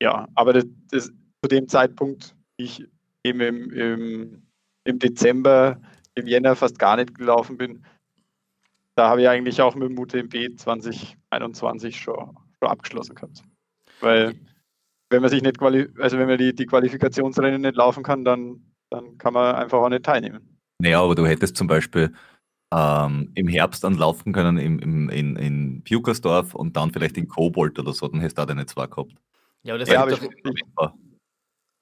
ja, aber das, das, zu dem Zeitpunkt, ich eben im, im, im Dezember, im Jänner fast gar nicht gelaufen bin, da habe ich eigentlich auch mit dem UTMB 2021 schon, schon abgeschlossen gehabt. Weil wenn man sich nicht quali also wenn man die, die Qualifikationsrennen nicht laufen kann, dann, dann kann man einfach auch nicht teilnehmen. Naja, aber du hättest zum Beispiel ähm, im Herbst dann laufen können im, im, in, in Pukersdorf und dann vielleicht in Kobold oder so, dann hättest du da deine zwei gehabt. Ja, aber das ja, doch,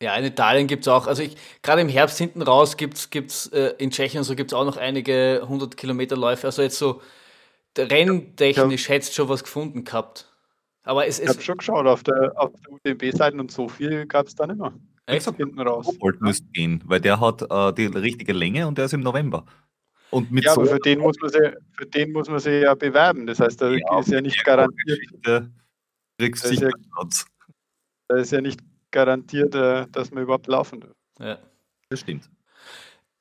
ja, in Italien gibt es auch, also ich, gerade im Herbst hinten raus gibt es gibt's, äh, in Tschechien so gibt es auch noch einige 100 Kilometer Läufe, also jetzt so renntechnisch ja. hättest du schon was gefunden gehabt. Aber es, ich habe schon geschaut auf der, auf der UTMB-Seite und so viel gab es da nicht mehr. Echt? Hinten raus. Kobold müsste gehen, weil der hat äh, die richtige Länge und der ist im November. Und mit ja, so aber für den, muss man sich, für den muss man sich ja bewerben. Das heißt, da ja, ist ja nicht garantiert. Kriegst sicher ja, Da ist ja nicht garantiert, äh, dass man überhaupt laufen darf. Ja. Das stimmt.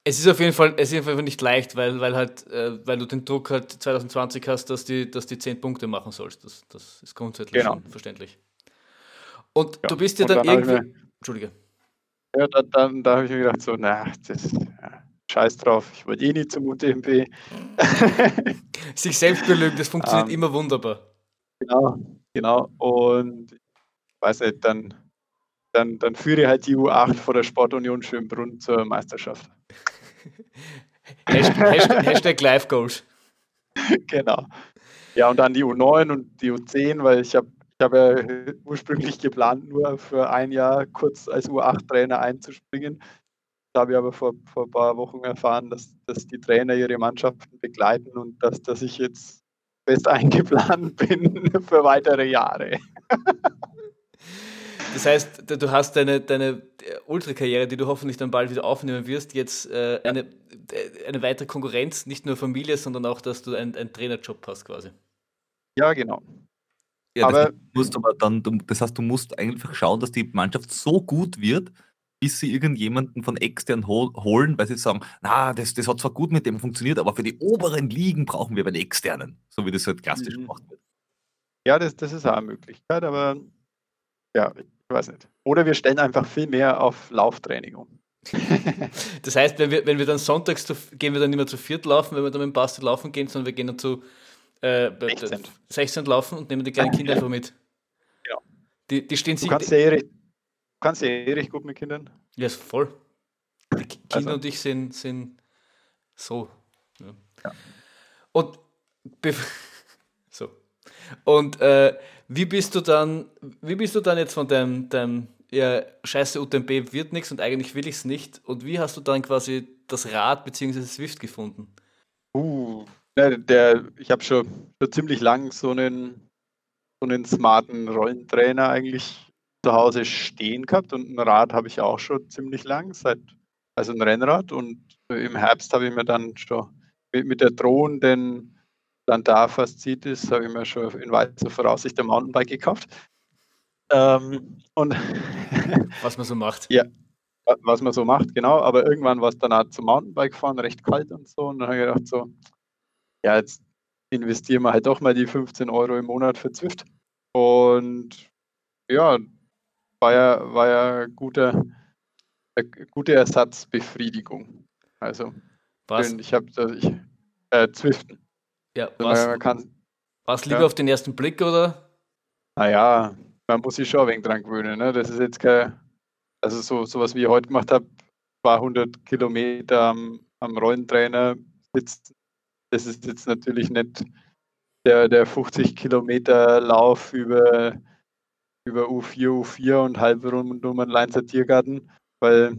Es ist auf jeden Fall, es ist auf jeden Fall nicht leicht, weil, weil halt, äh, weil du den Druck halt 2020 hast, dass die, dass die 10 Punkte machen sollst. Das, das ist grundsätzlich genau. verständlich. Und ja. du bist ja dann, dann irgendwie. Mir, Entschuldige. Ja, da, dann, da habe ich mir gedacht, so, na, das ja, scheiß drauf, ich wollte eh nicht zum UTMB. Sich selbst belügen, das funktioniert um, ähm. immer wunderbar. Genau, genau. Und ich weiß nicht, dann dann, dann führe halt die U8 vor der Sportunion Schönbrunn zur Meisterschaft. Hashtag, Hashtag, Hashtag Live Goals. Genau. Ja, und dann die U9 und die U10, weil ich habe ich hab ja ursprünglich geplant, nur für ein Jahr kurz als U8-Trainer einzuspringen. Da habe ich aber vor, vor ein paar Wochen erfahren, dass, dass die Trainer ihre Mannschaften begleiten und dass, dass ich jetzt fest eingeplant bin für weitere Jahre. Das heißt, du hast deine, deine Ultrakarriere, die du hoffentlich dann bald wieder aufnehmen wirst, jetzt äh, eine, äh, eine weitere Konkurrenz, nicht nur Familie, sondern auch, dass du einen, einen Trainerjob hast quasi. Ja, genau. Ja, aber, das, musst aber dann, das heißt, du musst einfach schauen, dass die Mannschaft so gut wird, bis sie irgendjemanden von extern hol holen, weil sie sagen, na, das, das hat zwar gut mit dem funktioniert, aber für die oberen Ligen brauchen wir einen externen, so wie das halt klassisch mhm. gemacht wird. Ja, das, das ist auch eine Möglichkeit, aber ja, ich weiß nicht. Oder wir stellen einfach viel mehr auf Lauftraining um. das heißt, wenn wir, wenn wir dann sonntags zu, gehen wir dann nicht mehr zu viert laufen, wenn wir dann mit dem Basti laufen gehen, sondern wir gehen dann zu äh, 16. 16 laufen und nehmen die kleinen Kinder einfach mit. Ja. Die, die stehen du kannst, ja eh, kannst ja eh recht gut mit Kindern. Ja, yes, voll. Die Kinder also. und ich sind, sind so. Ja. ja. Und so. Und äh, wie bist du dann, wie bist du dann jetzt von deinem, deinem ja, scheiße, UTMB wird nichts und eigentlich will ich es nicht. Und wie hast du dann quasi das Rad bzw. Swift gefunden? Uh, der, der ich habe schon, schon ziemlich lang so einen, so einen smarten Rollentrainer eigentlich zu Hause stehen gehabt und ein Rad habe ich auch schon ziemlich lang, seit also ein Rennrad und im Herbst habe ich mir dann schon mit, mit der drohenden Plantarfaszitis habe ich mir schon in weiter Voraussicht ein Mountainbike gekauft. Ähm, und was man so macht. Ja, was man so macht, genau. Aber irgendwann war es dann auch zum Mountainbike fahren, recht kalt und so. Und dann habe ich gedacht, so, ja, jetzt investieren wir halt doch mal die 15 Euro im Monat für Zwift. Und ja, war ja, war ja gute, gute Ersatzbefriedigung. Also, was? ich habe ich, äh, Zwiften. Ja, was, was lieber ja. auf den ersten Blick oder? Naja, man muss sich schon ein wenig dran gewöhnen. Ne? Das ist jetzt kein, also so sowas wie ich heute gemacht habe, 200 Kilometer am, am Rollentrainer sitzen. Das ist jetzt natürlich nicht der, der 50 Kilometer Lauf über, über U4, U4 und halb rund um einen Leinzer Tiergarten, weil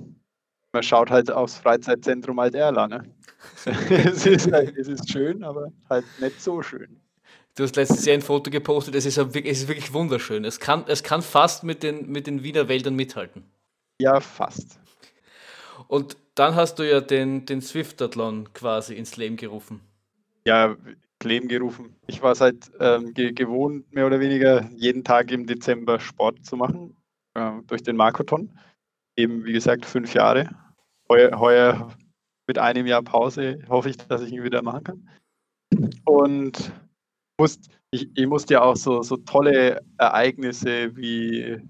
man schaut halt aufs Freizeitzentrum Alt-Erla. Ne? es, ist, es ist schön, aber halt nicht so schön. Du hast letztes Jahr ein Foto gepostet, es ist, es ist wirklich wunderschön. Es kann, es kann fast mit den, mit den Wiener Wäldern mithalten. Ja, fast. Und dann hast du ja den, den Swiftathlon quasi ins Leben gerufen. Ja, ins Leben gerufen. Ich war seit ähm, ge gewohnt, mehr oder weniger jeden Tag im Dezember Sport zu machen, äh, durch den Markoton. Eben, wie gesagt, fünf Jahre. Heuer, heuer mit einem Jahr Pause hoffe ich, dass ich ihn wieder machen kann. Und musst, ich, ich musste ja auch so, so tolle Ereignisse wie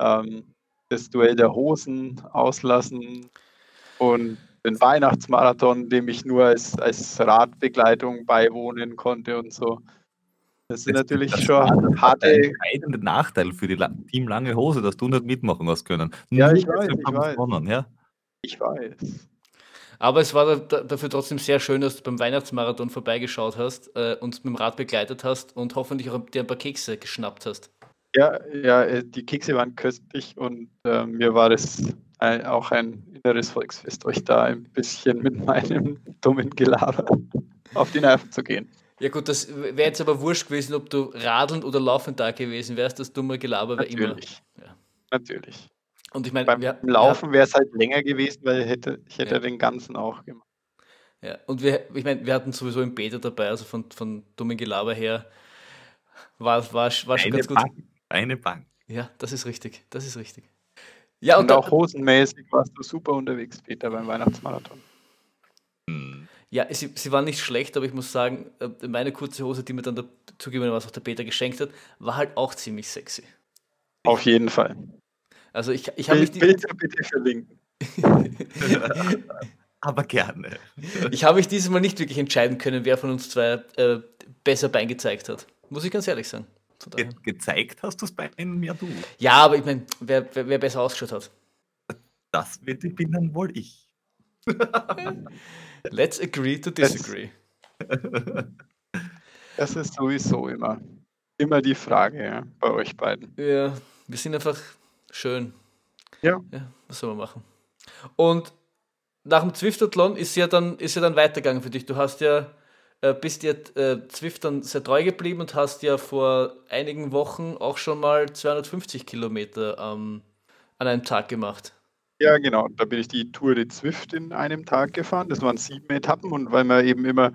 ähm, das Duell der Hosen auslassen und den Weihnachtsmarathon, dem ich nur als, als Radbegleitung beiwohnen konnte und so. Das sind das, natürlich das schon harte. Ein Nachteil für die Team Lange Hose, dass du nicht mitmachen hast können. Ja, ich weiß, ich weiß. Gewonnen, ja? ich weiß. Aber es war dafür trotzdem sehr schön, dass du beim Weihnachtsmarathon vorbeigeschaut hast, äh, uns mit dem Rad begleitet hast und hoffentlich auch dir ein paar Kekse geschnappt hast. Ja, ja, äh, die Kekse waren köstlich und äh, mir war es ein, auch ein inneres Volksfest, euch da ein bisschen mit meinem dummen Gelaber auf die Nerven zu gehen. Ja gut, das wäre jetzt aber wurscht gewesen, ob du radelnd oder laufend da gewesen wärst. Das dumme Gelaber wäre immer. Ja. Natürlich. Und ich meine, beim wir, Laufen wäre es halt länger gewesen, weil hätte, ich hätte ja. den ganzen auch gemacht. Ja, und wir, ich meine, wir hatten sowieso im Beta dabei, also von, von dummen Gelaber her, war, war, war schon eine ganz gut. Bank, eine Bank. Ja, das ist richtig, das ist richtig. Ja, und, und auch hosenmäßig warst du super unterwegs, Peter, beim Weihnachtsmarathon. Hm. Ja, sie, sie war nicht schlecht, aber ich muss sagen, äh, meine kurze Hose, die mir dann der, zugegebenermaßen auch der Peter geschenkt hat, war halt auch ziemlich sexy. Auf jeden Fall. Also ich, ich habe mich die, Bilder bitte verlinken. Aber gerne. Ich habe mich dieses Mal nicht wirklich entscheiden können, wer von uns zwei äh, besser Bein gezeigt hat. Muss ich ganz ehrlich sagen. Ge gezeigt hast du das Bein mehr du. Ja, aber ich meine, wer, wer, wer, besser ausgeschaut hat. Das bin dann wohl ich. Let's agree to disagree. Das ist sowieso immer, immer die Frage ja, bei euch beiden. Ja, wir sind einfach Schön. Ja. ja. Was soll man machen? Und nach dem Zwiftathlon ist ja dann, ist ja dann weitergegangen für dich. Du hast ja, äh, bist ja äh, Zwift dann sehr treu geblieben und hast ja vor einigen Wochen auch schon mal 250 Kilometer ähm, an einem Tag gemacht. Ja, genau. Da bin ich die Tour de Zwift in einem Tag gefahren. Das waren sieben Etappen und weil man eben immer,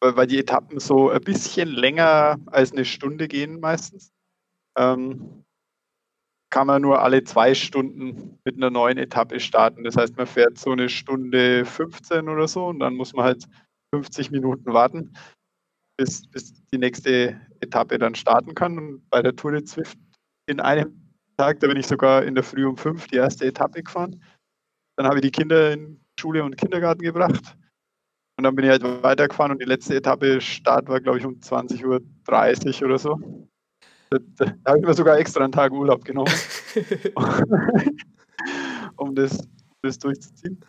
weil die Etappen so ein bisschen länger als eine Stunde gehen meistens, ähm, kann man nur alle zwei Stunden mit einer neuen Etappe starten. Das heißt, man fährt so eine Stunde 15 oder so und dann muss man halt 50 Minuten warten, bis, bis die nächste Etappe dann starten kann. Und bei der Tour de Zwift in einem Tag, da bin ich sogar in der Früh um fünf die erste Etappe gefahren. Dann habe ich die Kinder in Schule und Kindergarten gebracht. Und dann bin ich halt weitergefahren und die letzte Etappe Start war, glaube ich, um 20.30 Uhr oder so. Da, da habe ich mir sogar extra einen Tag Urlaub genommen, um das, das durchzuziehen.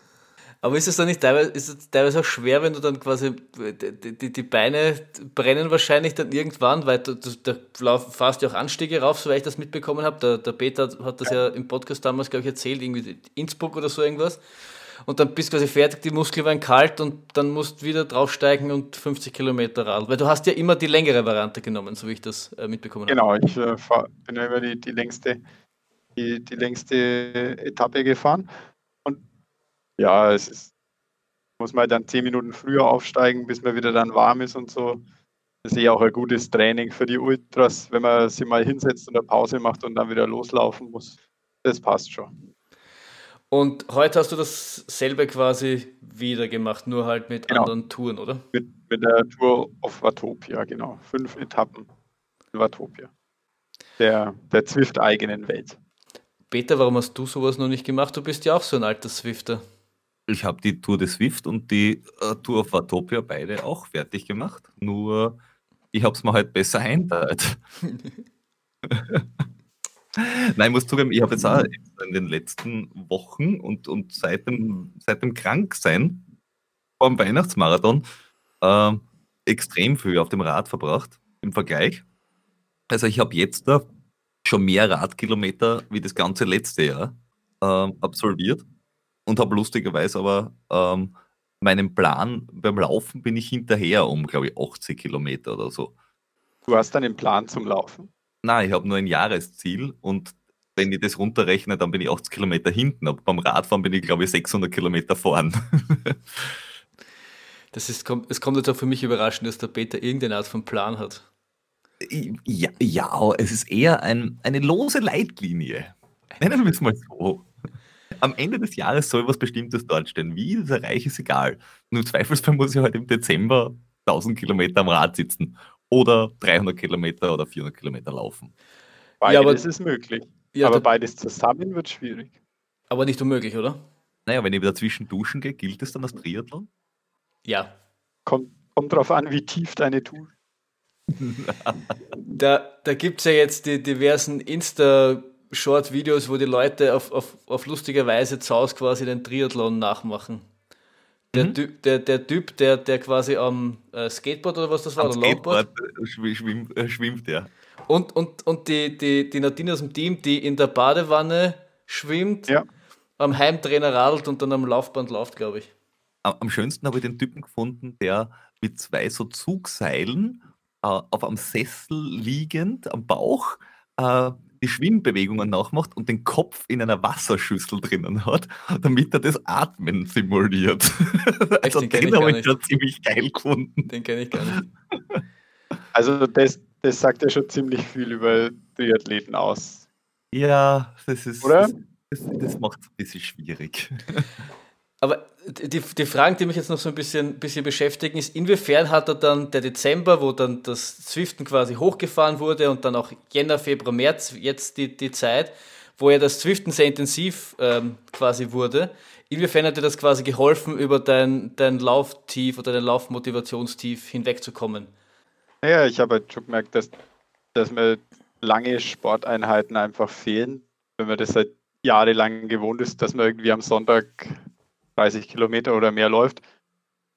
Aber ist es dann nicht teilweise, ist es teilweise auch schwer, wenn du dann quasi, die, die, Beine brennen wahrscheinlich dann irgendwann, weil du, du da fährst ja auch Anstiege rauf, soweit ich das mitbekommen habe. Der, der Peter hat das ja. ja im Podcast damals, glaube ich, erzählt, irgendwie Innsbruck oder so irgendwas. Und dann bist du quasi fertig, die Muskeln werden kalt und dann musst du wieder draufsteigen und 50 Kilometer radeln. Weil du hast ja immer die längere Variante genommen, so wie ich das äh, mitbekommen habe. Genau, ich äh, bin ja immer die, die längste die, die längste Etappe gefahren. Und ja, es ist, muss man dann zehn Minuten früher aufsteigen, bis man wieder dann warm ist und so. Das ist eh auch ein gutes Training für die Ultras, wenn man sie mal hinsetzt und eine Pause macht und dann wieder loslaufen muss. Das passt schon. Und heute hast du dasselbe quasi wieder gemacht, nur halt mit genau. anderen Touren, oder? Mit, mit der Tour of Watopia, genau. Fünf Etappen in Watopia. Der, der Zwift-eigenen Welt. Peter, warum hast du sowas noch nicht gemacht? Du bist ja auch so ein alter Swifter. Ich habe die Tour des Swift und die äh, Tour of Watopia beide auch fertig gemacht. Nur ich habe es mir halt besser einteilt. Nein, ich muss zugeben, ich habe jetzt auch in den letzten Wochen und, und seit, dem, seit dem Kranksein vor dem Weihnachtsmarathon äh, extrem viel auf dem Rad verbracht im Vergleich. Also ich habe jetzt da schon mehr Radkilometer wie das ganze letzte Jahr ähm, absolviert und habe lustigerweise aber ähm, meinen Plan beim Laufen bin ich hinterher um, glaube ich, 80 Kilometer oder so. Du hast einen Plan zum Laufen? Nein, ich habe nur ein Jahresziel und wenn ich das runterrechne, dann bin ich 80 Kilometer hinten. Aber beim Radfahren bin ich, glaube ich, 600 Kilometer vorn. das ist, es kommt jetzt auch für mich überraschend, dass der Peter irgendeine Art von Plan hat. Ja, ja, es ist eher ein, eine lose Leitlinie. Nennen wir es mal so. Am Ende des Jahres soll was Bestimmtes dort stehen. Wie das erreiche, ist egal. Nur im Zweifelsfall muss ich halt im Dezember 1000 Kilometer am Rad sitzen oder 300 Kilometer oder 400 Kilometer laufen. Beides ja, aber, ist möglich. Ja, aber beides zusammen wird schwierig. Aber nicht unmöglich, oder? Naja, wenn ich dazwischen duschen gehe, gilt es dann als Triathlon? Ja. Kommt, kommt darauf an, wie tief deine Tour da da gibt es ja jetzt die diversen Insta-Short-Videos, wo die Leute auf, auf, auf lustige Weise zu Hause quasi den Triathlon nachmachen. Der, mhm. typ, der, der Typ, der, der quasi am äh, Skateboard oder was das war, am oder Skateboard schwimmt, äh, schwimmt ja. Und, und, und die, die, die Nadine aus dem Team, die in der Badewanne schwimmt, ja. am Heimtrainer radelt und dann am Laufband läuft, glaube ich. Am, am schönsten habe ich den Typen gefunden, der mit zwei so Zugseilen äh, auf einem Sessel liegend am Bauch äh, die Schwimmbewegungen nachmacht und den Kopf in einer Wasserschüssel drinnen hat, damit er das Atmen simuliert. also den, den habe ich schon ziemlich geil gefunden. Den kenne ich gar nicht. Also das, das sagt ja schon ziemlich viel über Triathleten aus. Ja, das ist. Oder? Das, das, das macht es ein bisschen schwierig. Aber die, die Fragen, die mich jetzt noch so ein bisschen, bisschen beschäftigen, ist, inwiefern hat er dann der Dezember, wo dann das Zwiften quasi hochgefahren wurde und dann auch Jänner, Februar, März, jetzt die, die Zeit, wo ja das Zwiften sehr intensiv ähm, quasi wurde, inwiefern hat dir das quasi geholfen, über dein, dein Lauftief oder dein Laufmotivationstief hinwegzukommen? Naja, ich habe halt schon gemerkt, dass, dass mir lange Sporteinheiten einfach fehlen, wenn man das seit jahrelang gewohnt ist, dass man irgendwie am Sonntag 30 Kilometer oder mehr läuft,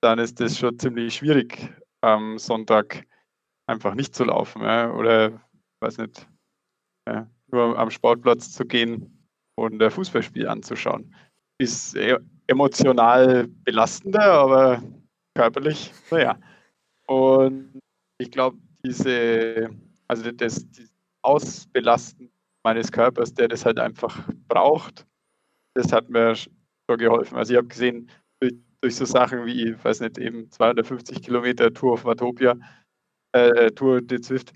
dann ist das schon ziemlich schwierig, am Sonntag einfach nicht zu laufen. Ja, oder, weiß nicht, ja, nur am Sportplatz zu gehen und ein Fußballspiel anzuschauen. Ist e-, emotional belastender, aber körperlich, naja. Und ich glaube, diese, also das, das Ausbelasten meines Körpers, der das halt einfach braucht, das hat mir schon geholfen. Also ich habe gesehen, durch, durch, so Sachen wie, ich weiß nicht, eben 250 Kilometer Tour of Watopia, äh, Tour de Zwift,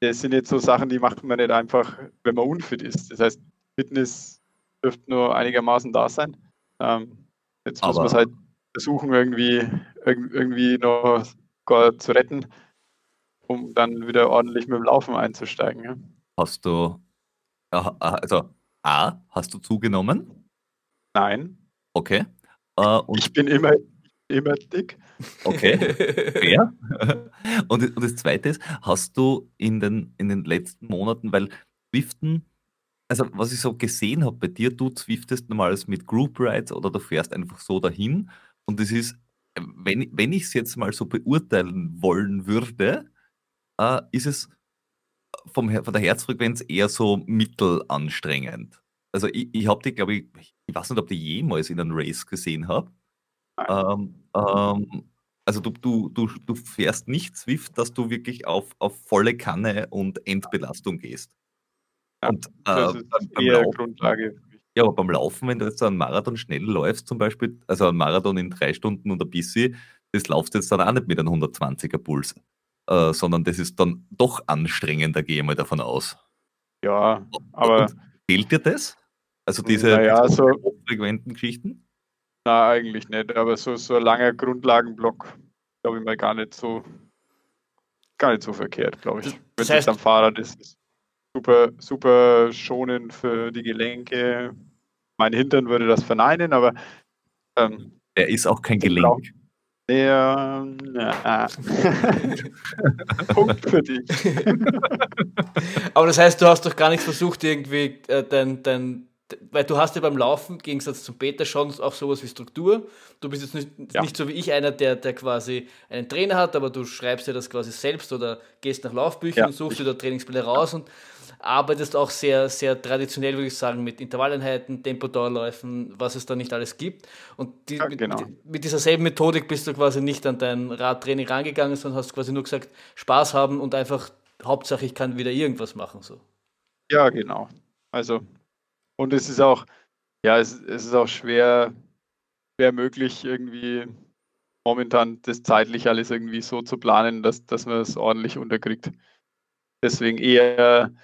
das sind jetzt so Sachen, die macht man nicht einfach, wenn man unfit ist. Das heißt, Fitness dürfte nur einigermaßen da sein. Ähm, jetzt muss man es halt versuchen, irgendwie, irgendwie noch zu retten, um dann wieder ordentlich mit dem Laufen einzusteigen. Ja. Hast du, also A, hast du zugenommen? Nein. Okay. Äh, ich bin immer, immer dick. Okay. Ja. und, und das Zweite ist, hast du in den, in den letzten Monaten, weil Swiften also was ich so gesehen habe bei dir, du zwiftest normals mit Group Rides oder du fährst einfach so dahin. Und es ist, wenn, wenn ich es jetzt mal so beurteilen wollen würde, äh, ist es vom, von der Herzfrequenz eher so mittelanstrengend. Also ich, ich habe die, glaube ich, ich weiß nicht, ob die jemals in einem Race gesehen habe. Ähm, ähm, also du, du, du, du fährst nicht Swift, dass du wirklich auf, auf volle Kanne und Endbelastung gehst. Ja, und äh, das ist beim Laufen, Grundlage. ja, aber beim Laufen, wenn du jetzt so einen Marathon schnell läufst, zum Beispiel, also einen Marathon in drei Stunden und ein bisschen, das laufst du jetzt dann auch nicht mit einem 120er Puls, äh, sondern das ist dann doch anstrengender, gehe ich mal davon aus. Ja, aber Und fehlt dir das? Also diese Naja, so- hochfrequenten Geschichten? na, eigentlich nicht. Aber so, so ein langer Grundlagenblock, glaube ich mal, gar nicht so gar nicht so verkehrt, glaube ich. Das- Wenn es am Fahrrad ist, ist super, super schonend für die Gelenke. Mein Hintern würde das verneinen, aber ähm, Er ist auch kein Gelenk. der na, Punkt für dich. Aber das heißt, du hast doch gar nicht versucht, irgendwie äh, dein, dein, weil du hast ja beim Laufen, im Gegensatz zum Peter, schon auch sowas wie Struktur. Du bist jetzt nicht, Ja. nicht so wie ich einer, der, der quasi einen Trainer hat, aber du schreibst dir das quasi selbst oder gehst nach Laufbüchern Ja, und suchst dir da Trainingspläne raus und arbeitest auch sehr, sehr traditionell, würde ich sagen, mit Intervalleinheiten, Tempodauerläufen, was es da nicht alles gibt. Und die, Ja, mit, genau. mit, mit dieser selben Methodik bist du quasi nicht an dein Radtraining rangegangen, sondern hast quasi nur gesagt, Spaß haben und einfach Hauptsache, ich kann wieder irgendwas machen. So. Ja, genau. Also, und es ist auch, ja, es, es ist auch schwer, schwer möglich, irgendwie momentan das zeitlich alles irgendwie so zu planen, dass, dass man es ordentlich unterkriegt. Deswegen eher,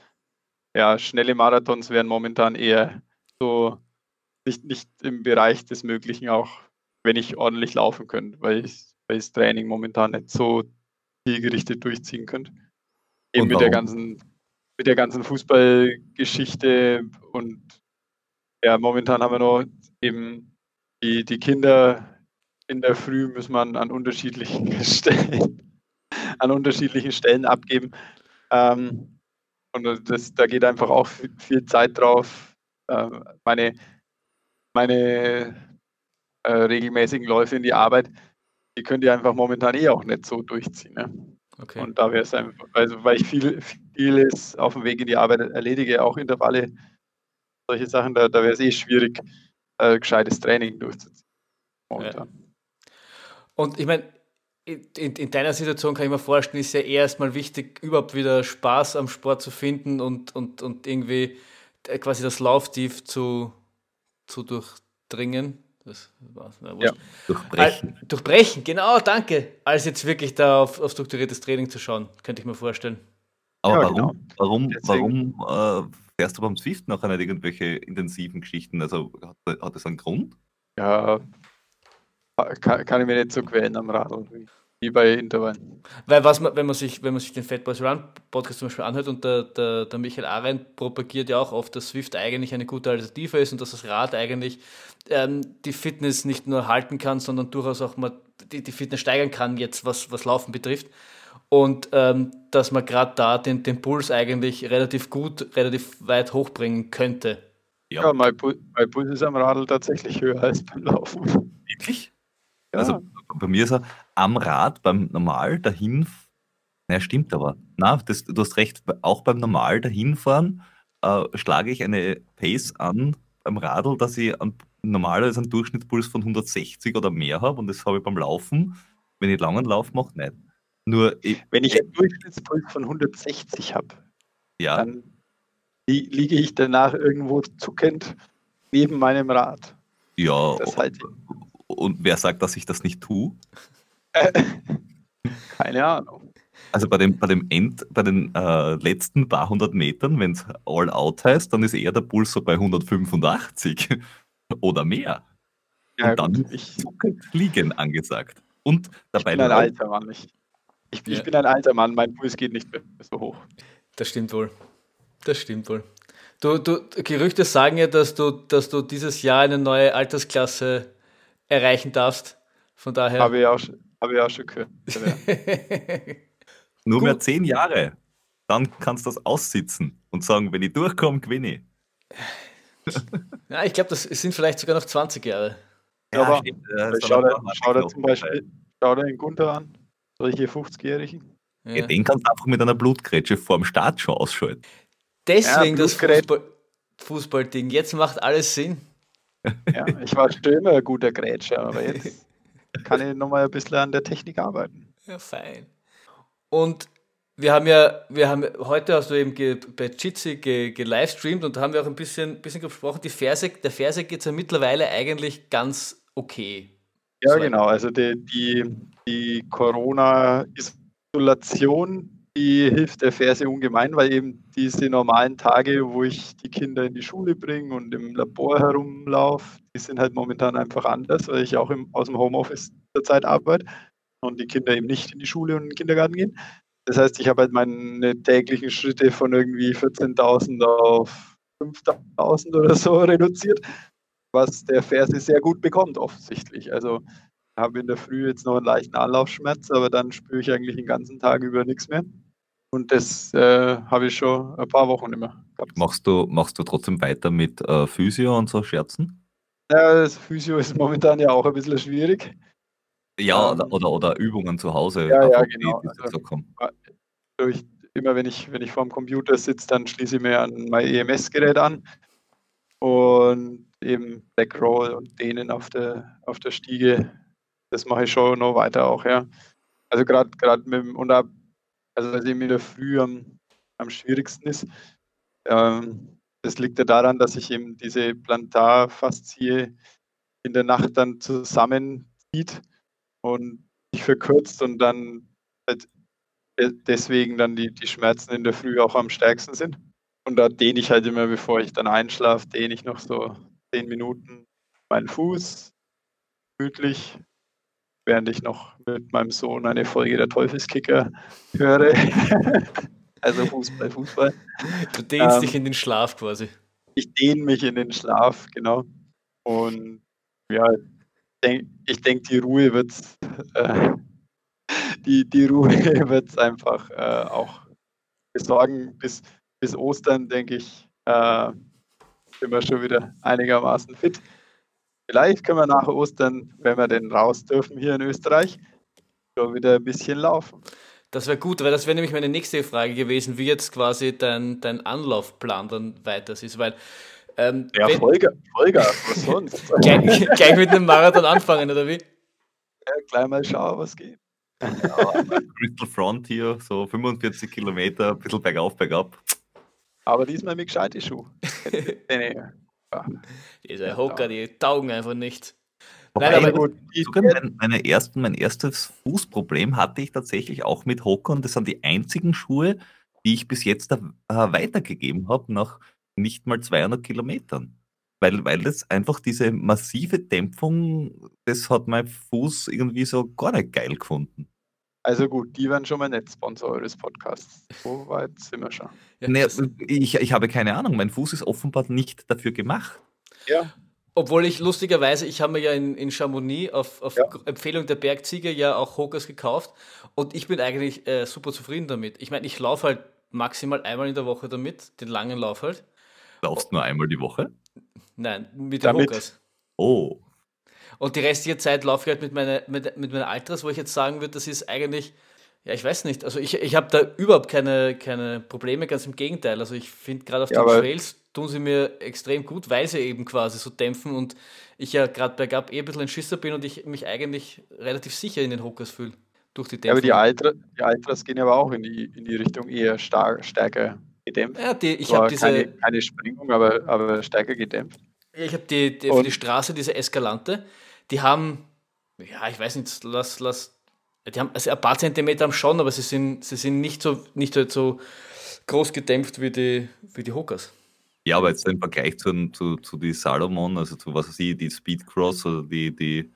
ja, schnelle Marathons wären momentan eher so nicht, nicht im Bereich des Möglichen, auch wenn ich ordentlich laufen könnte, weil ich, weil ich das Training momentan nicht so zielgerichtet durchziehen könnte. Eben mit der ganzen mit der ganzen Fußballgeschichte und ja, momentan haben wir noch eben die, die Kinder in der Früh muss man an unterschiedlichen Stellen, an unterschiedlichen Stellen abgeben. Ähm, und das, da geht einfach auch viel, viel Zeit drauf. Ähm, meine meine äh, regelmäßigen Läufe in die Arbeit, die könnt ihr einfach momentan eh auch nicht so durchziehen. Ne? Okay. Und da wäre es einfach, also weil ich viel, vieles auf dem Weg in die Arbeit erledige, auch Intervalle, solche Sachen, da, da wäre es eh schwierig, äh, gescheites Training durchzuziehen. Momentan. Und ich meine, in, in deiner Situation kann ich mir vorstellen, ist ja eher erstmal wichtig, überhaupt wieder Spaß am Sport zu finden und, und, und irgendwie äh, quasi das Lauftief zu, zu durchdringen. Das war's. Wurscht. Ja. Durchbrechen. Al- durchbrechen, genau, danke. Als jetzt wirklich da auf, auf strukturiertes Training zu schauen, könnte ich mir vorstellen. Aber Ja, warum, genau. warum, Deswegen- warum äh, du beim Swift nachher nicht irgendwelche intensiven Geschichten? Also hat, hat das einen Grund? Ja, kann, kann ich mir nicht so quälen am Radl, wie, wie bei Intervallen. Weil was man, wenn man sich, wenn man sich den Fat Boys Run Podcast zum Beispiel anhört und der, der, der Michael Arendt propagiert ja auch oft, dass Swift eigentlich eine gute Alternative ist und dass das Rad eigentlich ähm, die Fitness nicht nur halten kann, sondern durchaus auch mal die, die Fitness steigern kann, jetzt was, was Laufen betrifft. Und ähm, dass man gerade da den, den Puls eigentlich relativ gut, relativ weit hochbringen könnte. Ja, mein, Pu mein Puls ist am Radl tatsächlich höher als beim Laufen. Wirklich? Ja, Also bei mir ist er am Rad beim Normal dahin. Naja, stimmt aber. Na, das, du hast recht. Auch beim Normal dahinfahren äh, schlage ich eine Pace an beim Radl, dass ich an, normalerweise einen Durchschnittspuls von 160 oder mehr habe. Und das habe ich beim Laufen, wenn ich langen Lauf mache, nicht. Nur, ich, wenn ich einen Durchschnittspuls von 160 habe, ja, dann li liege ich danach irgendwo zuckend neben meinem Rad. ja. Das halte Und wer sagt, dass ich das nicht tue? Keine Ahnung. Also bei dem, bei dem End, bei den äh, letzten paar hundert Metern, wenn es all out heißt, dann ist eher der Puls so bei 185 oder mehr. Ja, Und dann gut, ich, zuckend fliegen angesagt. Und ich dabei bin ein alter Mann. Ich, ich, Ja. ich bin ein alter Mann, mein Puls geht nicht mehr so hoch. Das stimmt wohl. Das stimmt wohl. Du, du, Gerüchte sagen ja, dass du, dass du dieses Jahr eine neue Altersklasse erreichen darfst. Von daher. Habe ich auch, schon- habe ich auch schon gehört. Ja. nur Gut. mehr zehn Jahre. Dann kannst du das aussitzen und sagen, wenn ich durchkomme, gewinne ich. Ja, ich glaube, das sind vielleicht sogar noch 20 Jahre. Ja, aber stimmt, äh, schau dir, schau zum Beispiel schau dir den Gunther an, solche 50-Jährigen. Ja. Ja, den kannst du einfach mit einer Blutgrätsche vorm Start schon ausschalten. Deswegen Ja, das. Fußball, Fußballding. Jetzt macht alles Sinn. Ja, ich war schon immer ein guter Grätscher, aber jetzt kann ich nochmal ein bisschen an der Technik arbeiten. Ja, fein. Und wir haben ja, wir haben heute hast du eben ge, bei Jitsi ge, gelivestreamt und da haben wir auch ein bisschen, bisschen gesprochen. Die Ferse, der Ferse geht ja mittlerweile eigentlich ganz okay. Ja, So. genau. Also die, die, die Corona-Isolation, die hilft der Ferse ungemein, weil eben diese normalen Tage, wo ich die Kinder in die Schule bringe und im Labor herumlaufe, die sind halt momentan einfach anders, weil ich auch im, aus dem Homeoffice zurzeit arbeite und die Kinder eben nicht in die Schule und in den Kindergarten gehen. Das heißt, ich habe halt meine täglichen Schritte von irgendwie 14.000 auf 5.000 oder so reduziert, was der Ferse sehr gut bekommt offensichtlich. Also habe in der Früh jetzt noch einen leichten Anlaufschmerz, aber dann spüre ich eigentlich den ganzen Tag über nichts mehr. Und das äh, habe ich schon ein paar Wochen mehr gehabt. Machst du, machst du trotzdem weiter mit äh, Physio und so Scherzen? Ja, das Physio ist momentan ja auch ein bisschen schwierig. Ja, Ähm, oder, oder, Übungen zu Hause. Ja, ja, einfach, die- genau. die Also- so. Also ich, immer wenn ich, wenn ich vor dem Computer sitze, dann schließe ich mir an mein EMS-Gerät an und eben Backroll und Dehnen auf der, auf der Stiege. Das mache ich schon noch weiter auch, ja. Also gerade gerade mit dem, und ab, also was eben in der Früh am, am schwierigsten ist. Ähm, das liegt ja daran, dass sich eben diese Plantarfaszie in der Nacht dann zusammenzieht und sich verkürzt und dann halt de- deswegen dann die, die Schmerzen in der Früh auch am stärksten sind. Und da dehne ich halt immer, bevor ich dann einschlafe, dehne ich noch so zehn Minuten meinen Fuß gemütlich, während ich noch mit meinem Sohn eine Folge der Teufelskicker höre. also Fußball, Fußball. Du dehnst Ähm, dich in den Schlaf quasi. Ich dehne mich in den Schlaf, genau. Und ja, denk, ich denke, die Ruhe wird äh, die, die Ruhe wird einfach äh, auch besorgen. Bis, bis Ostern, denke ich, äh, sind wir schon wieder einigermaßen fit. Vielleicht können wir nach Ostern, wenn wir denn raus dürfen hier in Österreich, schon wieder ein bisschen laufen. Das wäre gut, weil das wäre nämlich meine nächste Frage gewesen, wie jetzt quasi dein, dein Anlaufplan dann weiter ist. Weil ähm, Ja, wenn- Vollgas, Vollgas, was sonst? gleich, gleich mit einem Marathon anfangen, oder wie? Ja, gleich mal schauen, was geht. Crystal Front hier, so 45 Kilometer, ein bisschen bergauf, bergab. Aber diesmal mit gescheite Schuhe. Diese Hocker, die taugen einfach nicht. Wobei, Nein, aber- sogar mein, meine ersten, mein erstes Fußproblem hatte ich tatsächlich auch mit Hocker und das sind die einzigen Schuhe, die ich bis jetzt äh, weitergegeben habe nach nicht mal 200 Kilometern. Weil, weil das einfach diese massive Dämpfung, das hat mein Fuß irgendwie so gar nicht geil gefunden. Also gut, die werden schon mal nicht Sponsor eures Podcasts. So weit sind wir schon. Ja, Nee, das, ich, ich habe keine Ahnung, mein Fuß ist offenbar nicht dafür gemacht. Ja, obwohl ich lustigerweise, ich habe mir ja in, in Chamonix auf, auf Ja. Empfehlung der Bergziege ja auch Hockers gekauft und ich bin eigentlich äh, super zufrieden damit. Ich meine, ich laufe halt maximal einmal in der Woche damit, den langen Lauf halt. Laufst nur einmal die Woche? Nein, mit den Damit? Hockers. Oh, Und die restliche Zeit laufe ich halt mit meiner, mit, mit meiner Altras, wo ich jetzt sagen würde, das ist eigentlich, ja, ich weiß nicht. Also ich, ich habe da überhaupt keine, keine Probleme, ganz im Gegenteil. Also ich finde gerade auf Ja, den Trails tun sie mir extrem gut, weil sie eben quasi so dämpfen und ich ja gerade bergab eh ein bisschen ein Schisser bin und ich mich eigentlich relativ sicher in den Hockers fühle. Durch die Ja, aber Dämpfung. die, Altra, die Altras gehen aber auch in die, in die Richtung eher star, stärker gedämpft. ja, die, ich habe diese, keine, keine Sprengung, aber, aber stärker gedämpft. ich habe die, die, für die Straße diese Eskalante, die haben, ja, ich weiß nicht, lass, lass, die haben also ein paar Zentimeter haben schon, aber sie sind, sie sind nicht so, nicht halt so groß gedämpft wie die, wie die Hockers. Ja, aber jetzt im Vergleich zu, zu, zu die Salomon, also zu was weiß ich, die Speedcross oder die, die,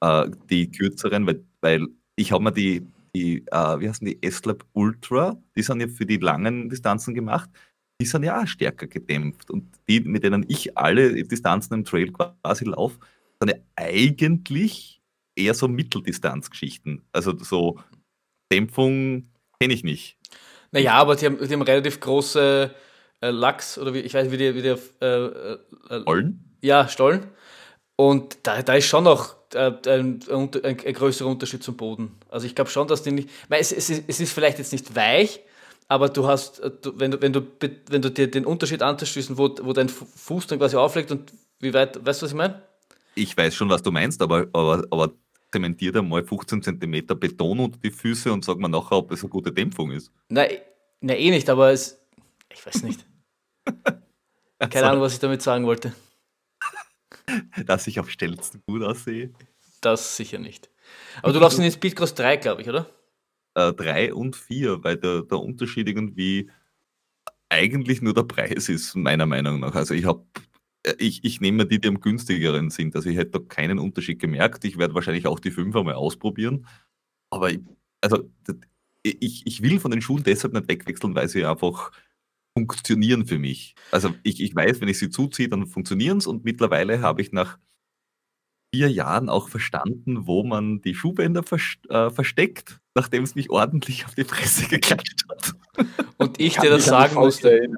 äh, die kürzeren, weil, weil ich habe mir die, die äh, wie heißen die, S-Lab Ultra, die sind ja für die langen Distanzen gemacht, die sind ja auch stärker gedämpft. Und die, mit denen ich alle Distanzen im Trail quasi laufe, sind ja eigentlich eher so Mitteldistanzgeschichten. Also so Dämpfung kenne ich nicht. Naja, aber die haben, die haben relativ große äh, Lachs oder wie, ich weiß, wie die, wie die äh, äh, Stollen? Ja, Stollen. Und da, da ist schon noch äh, ein, ein, ein, größerer Unterschied zum Boden. Also ich glaube schon, dass die nicht. Meine, es, es, ist, es ist vielleicht jetzt nicht weich, aber du hast, äh, du, wenn, du, wenn, du, wenn du dir den Unterschied anstößt, wo, wo dein Fuß dann quasi auflegt und wie weit, weißt du, was ich meine? Ich weiß schon, was du meinst, aber, aber, aber zementiert einmal 15 cm Beton unter die Füße und sag mal nachher, ob es eine gute Dämpfung ist. Nein, na, eh nicht, aber es. Ich weiß nicht. Keine Ahnung, was ich damit sagen wollte. Dass ich auf Stelzen gut aussehe. Das sicher nicht. Aber du laufst in den Speedcross 3, glaube ich, oder? Äh, 3 und 4, weil der, der Unterschied irgendwie eigentlich nur der Preis ist, meiner Meinung nach. Also ich habe äh, ich, ich nehme die, die am günstigeren sind. Also ich hätte da keinen Unterschied gemerkt. Ich werde wahrscheinlich auch die 5 mal ausprobieren. Aber ich, also ich, ich will von den Schuhen deshalb nicht wegwechseln, weil sie einfach funktionieren für mich. Also ich, ich weiß, wenn ich sie zuziehe, dann funktionieren es und mittlerweile habe ich nach vier Jahren auch verstanden, wo man die Schuhbänder vers äh, versteckt, nachdem es mich ordentlich auf die Fresse geklatscht hat. Und ich dir das sagen musste.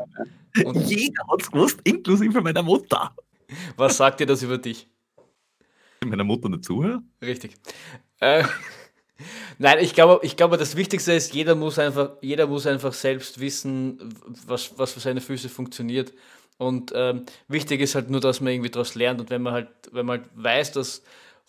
Und jeder hat es gewusst, inklusive meiner Mutter. Was sagt dir das über dich? Meiner Mutter nicht zuhören? Richtig. Äh, Nein, ich glaube, ich glaube, das Wichtigste ist, jeder muss einfach, jeder muss einfach selbst wissen, was, was für seine Füße funktioniert. Und ähm, wichtig ist halt nur, dass man irgendwie daraus lernt. Und wenn man halt, wenn man halt weiß, dass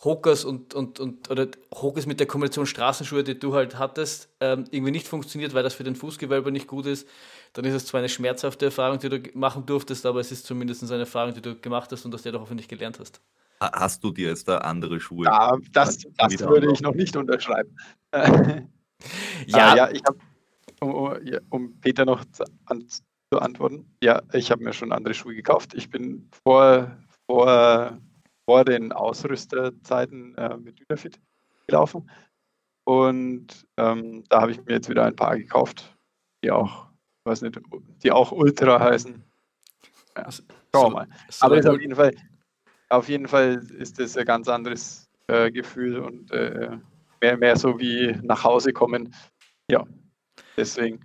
Hockers und, und, und oder Hockers mit der Kombination Straßenschuhe, die du halt hattest, ähm, irgendwie nicht funktioniert, weil das für den Fußgewölbe nicht gut ist, dann ist es zwar eine schmerzhafte Erfahrung, die du machen durftest, aber es ist zumindest eine Erfahrung, die du gemacht hast und aus der du hoffentlich gelernt hast. Hast du dir jetzt da andere Schuhe? Ja, das, das würde ich noch nicht unterschreiben. ja. ja, ich habe, um, um, Peter noch zu, an, zu antworten, ja, ich habe mir schon andere Schuhe gekauft. Ich bin vor, vor, vor den Ausrüsterzeiten äh, mit Dynafit gelaufen und ähm, da habe ich mir jetzt wieder ein paar gekauft, die auch, weiß nicht, die auch Ultra heißen. Ja, schauen wir mal. Aber auf jeden Fall auf jeden Fall ist das ein ganz anderes äh, Gefühl und äh, mehr, mehr so wie nach Hause kommen. Ja, deswegen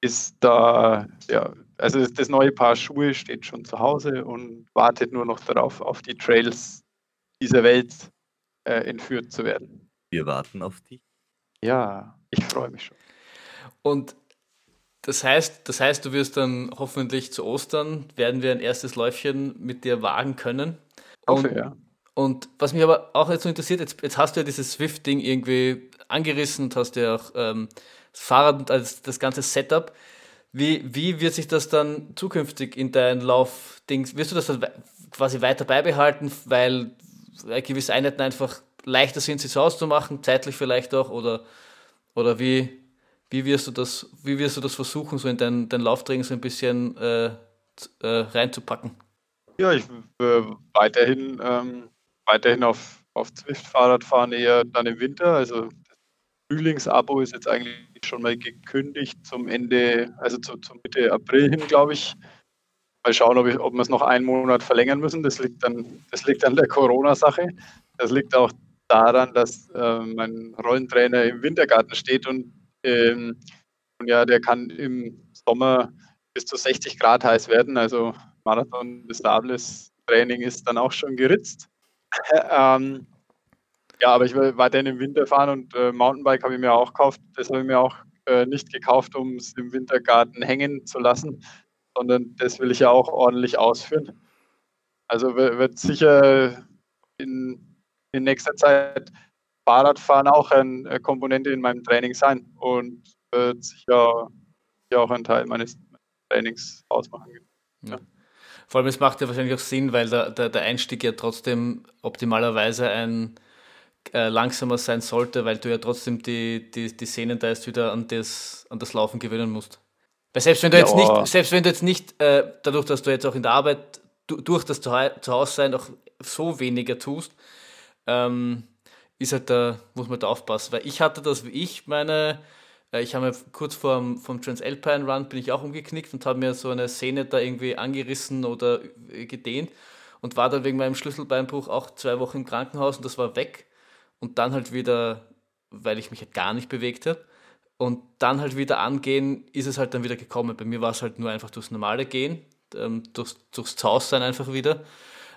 ist da, ja, also das neue Paar Schuhe steht schon zu Hause und wartet nur noch darauf, auf die Trails dieser Welt äh, entführt zu werden. Wir warten auf dich. Ja, ich freue mich schon. Und das heißt, das heißt, du wirst dann hoffentlich zu Ostern, werden wir ein erstes Läufchen mit dir wagen können. Hoffe, und, ja. Und was mich aber auch jetzt so interessiert, jetzt, jetzt hast du ja dieses Swift-Ding irgendwie angerissen und hast ja auch ähm, das Fahrrad und das, das ganze Setup. Wie, wie wird sich das dann zukünftig in dein Laufding, wirst du das dann quasi weiter beibehalten, weil gewisse Einheiten einfach leichter sind, sie zu Hause zu machen, zeitlich vielleicht auch, oder, oder wie, wie, wirst du das, wie wirst du das versuchen, so in dein, dein Lauftraining so ein bisschen äh, äh, reinzupacken? Ja, ich äh, weiterhin, ähm, weiterhin auf, auf Zwift-Fahrrad fahren, eher dann im Winter. Also das Frühlingsabo ist jetzt eigentlich schon mal gekündigt zum Ende, also zu, zu Mitte April hin, glaube ich. Mal schauen, ob, ich, ob wir es noch einen Monat verlängern müssen. Das liegt dann, das liegt an der Corona-Sache. Das liegt auch daran, dass äh, mein Rollentrainer im Wintergarten steht und, ähm, und ja, der kann im Sommer bis zu 60 Grad heiß werden. Also Marathon des Sables Training ist dann auch schon geritzt. ähm, ja, aber ich will weiterhin im Winter fahren und äh, Mountainbike habe ich mir auch gekauft. Das habe ich mir auch äh, nicht gekauft, um es im Wintergarten hängen zu lassen, sondern das will ich ja auch ordentlich ausführen. Also wird sicher in, in nächster Zeit Fahrradfahren auch eine Komponente in meinem Training sein und wird sicher, sicher auch ein Teil meines Trainings ausmachen. Ja. Vor allem, es macht ja wahrscheinlich auch Sinn, weil der, der, der Einstieg ja trotzdem optimalerweise ein äh, langsamer sein sollte, weil du ja trotzdem die, die, die Szenen da erst wieder an das, an das Laufen gewöhnen musst. Weil selbst wenn du ja. jetzt nicht, selbst wenn du jetzt nicht, äh, dadurch, dass du jetzt auch in der Arbeit, du, durch das Zuhause-Sein auch so weniger tust, ähm, ist halt da, muss man da aufpassen. Weil ich hatte das, wie ich meine äh, ich habe mir kurz vor vom Transalpine Run bin ich auch umgeknickt und habe mir so eine Szene da irgendwie angerissen oder äh, gedehnt und war dann wegen meinem Schlüsselbeinbruch auch zwei Wochen im Krankenhaus und das war weg und dann halt wieder, weil ich mich halt gar nicht bewegt habe. Und dann halt wieder angehen, ist es halt dann wieder gekommen. Bei mir war es halt nur einfach durchs normale Gehen, ähm, durchs, durchs Zaus sein einfach wieder.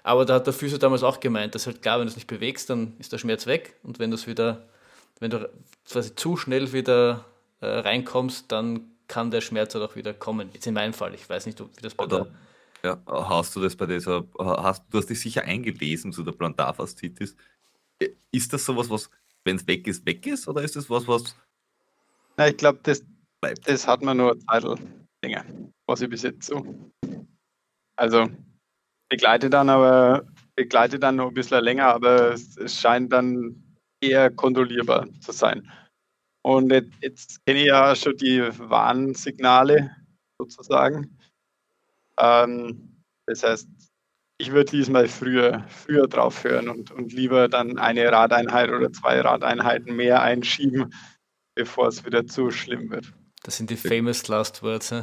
Aber da hat der Physio damals auch gemeint, dass halt klar, wenn du es nicht bewegst, dann ist der Schmerz weg. Und wenn du es wieder, wenn du quasi zu schnell wieder äh, reinkommst, dann kann der Schmerz halt auch wieder kommen. Jetzt in meinem Fall. Ich weiß nicht, wie das bei Oder, der. ja, hast du das bei dieser, hast, du hast dich sicher eingelesen zu der Plantarfaszitis. Ist das sowas, was, wenn es weg ist, weg ist? Oder ist das was, was Na, ich glaube, das, das hat man nur Zeit länger, was ich bis jetzt so. Also begleite dann aber, begleite dann noch ein bisschen länger, aber es, scheint dann eher kontrollierbar zu sein. Und jetzt, jetzt kenne ich ja schon die Warnsignale sozusagen. Ähm, das heißt, ich würde diesmal früher, früher drauf hören und, und lieber dann eine Radeinheit oder zwei Radeinheiten mehr einschieben, bevor es wieder zu schlimm wird. Das sind die famous last words. He?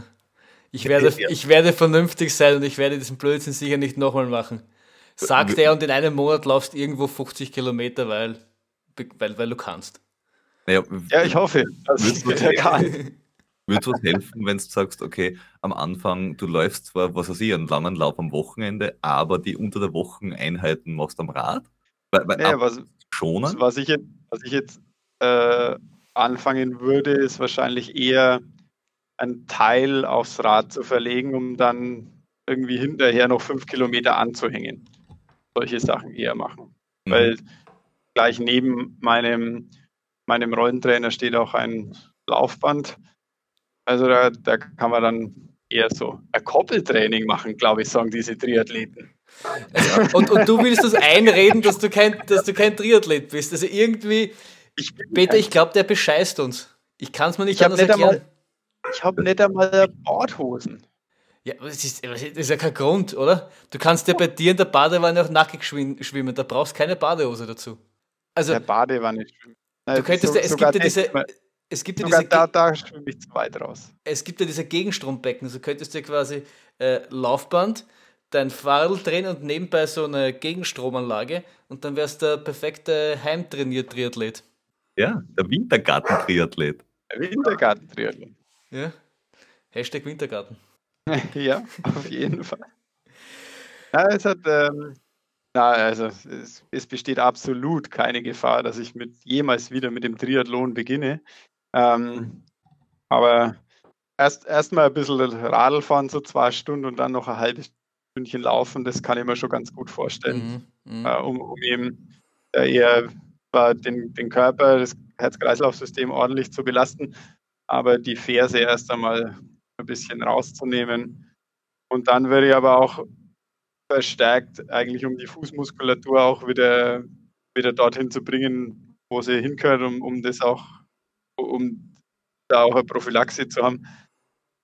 Ich, werde, ich werde vernünftig sein und ich werde diesen Blödsinn sicher nicht nochmal machen. Sagt er und in einem Monat laufst irgendwo 50 Kilometer, weil, weil, weil du kannst. Naja, Ja, ich hoffe, dass der kann. Würde es was helfen, wenn du sagst, okay, am Anfang, du läufst zwar, was weiß ich, einen langen Lauf am Wochenende, aber die unter der Wochen Einheiten machst am Rad? Weil, weil Naja, was, schonen? was ich jetzt, was ich jetzt äh, anfangen würde, ist wahrscheinlich eher einen Teil aufs Rad zu verlegen, um dann irgendwie hinterher noch fünf Kilometer anzuhängen. Solche Sachen eher machen. Mhm. Weil gleich neben meinem, meinem Rollentrainer steht auch ein Laufband. Also da, da kann man dann eher so ein Koppeltraining machen, glaube ich, sagen diese Triathleten. Und, und du willst das einreden, dass du, kein, dass du kein Triathlet bist. Also irgendwie, Ich Peter, ich glaube, der bescheißt uns. Ich kann es mir nicht Ich anders nicht einmal- erklären. Ich habe nicht einmal Bordhosen. Ja, aber das ist, das ist ja kein Grund, oder? Du kannst ja bei dir in der Badewanne auch nackig schwim- schwimmen. Da brauchst keine Badehose dazu. Also, Der Badewanne schwimmen. du könntest ja, es gibt ja diese, es gibt ja sogar diese, da, da schwimme ich zu weit raus. es gibt ja diese Gegenstrombecken. Also könntest du ja quasi äh, Laufband, dein Fahrrad drehen und nebenbei so eine Gegenstromanlage und dann wärst der perfekte heimtrainiert Triathlet. Ja, der Wintergarten-Triathlet. Wintergarten-Triathlon. Ja? Hashtag Wintergarten. ja, auf jeden Fall. Ja, es hat, ähm, na, also es, es besteht absolut keine Gefahr, dass ich mit jemals wieder mit dem Triathlon beginne. Ähm, aber erst erstmal ein bisschen Radl fahren, so zwei Stunden und dann noch ein halbes Stündchen laufen, das kann ich mir schon ganz gut vorstellen. Mhm. Mhm. äh, um, um eben äh, eher zwar den, den Körper, das Herz-Kreislauf-System ordentlich zu belasten, aber die Ferse erst einmal ein bisschen rauszunehmen. Und dann würde ich aber auch verstärkt eigentlich um die Fußmuskulatur auch wieder, wieder dorthin zu bringen, wo sie hingehört, um, um das auch, um da auch eine Prophylaxe zu haben,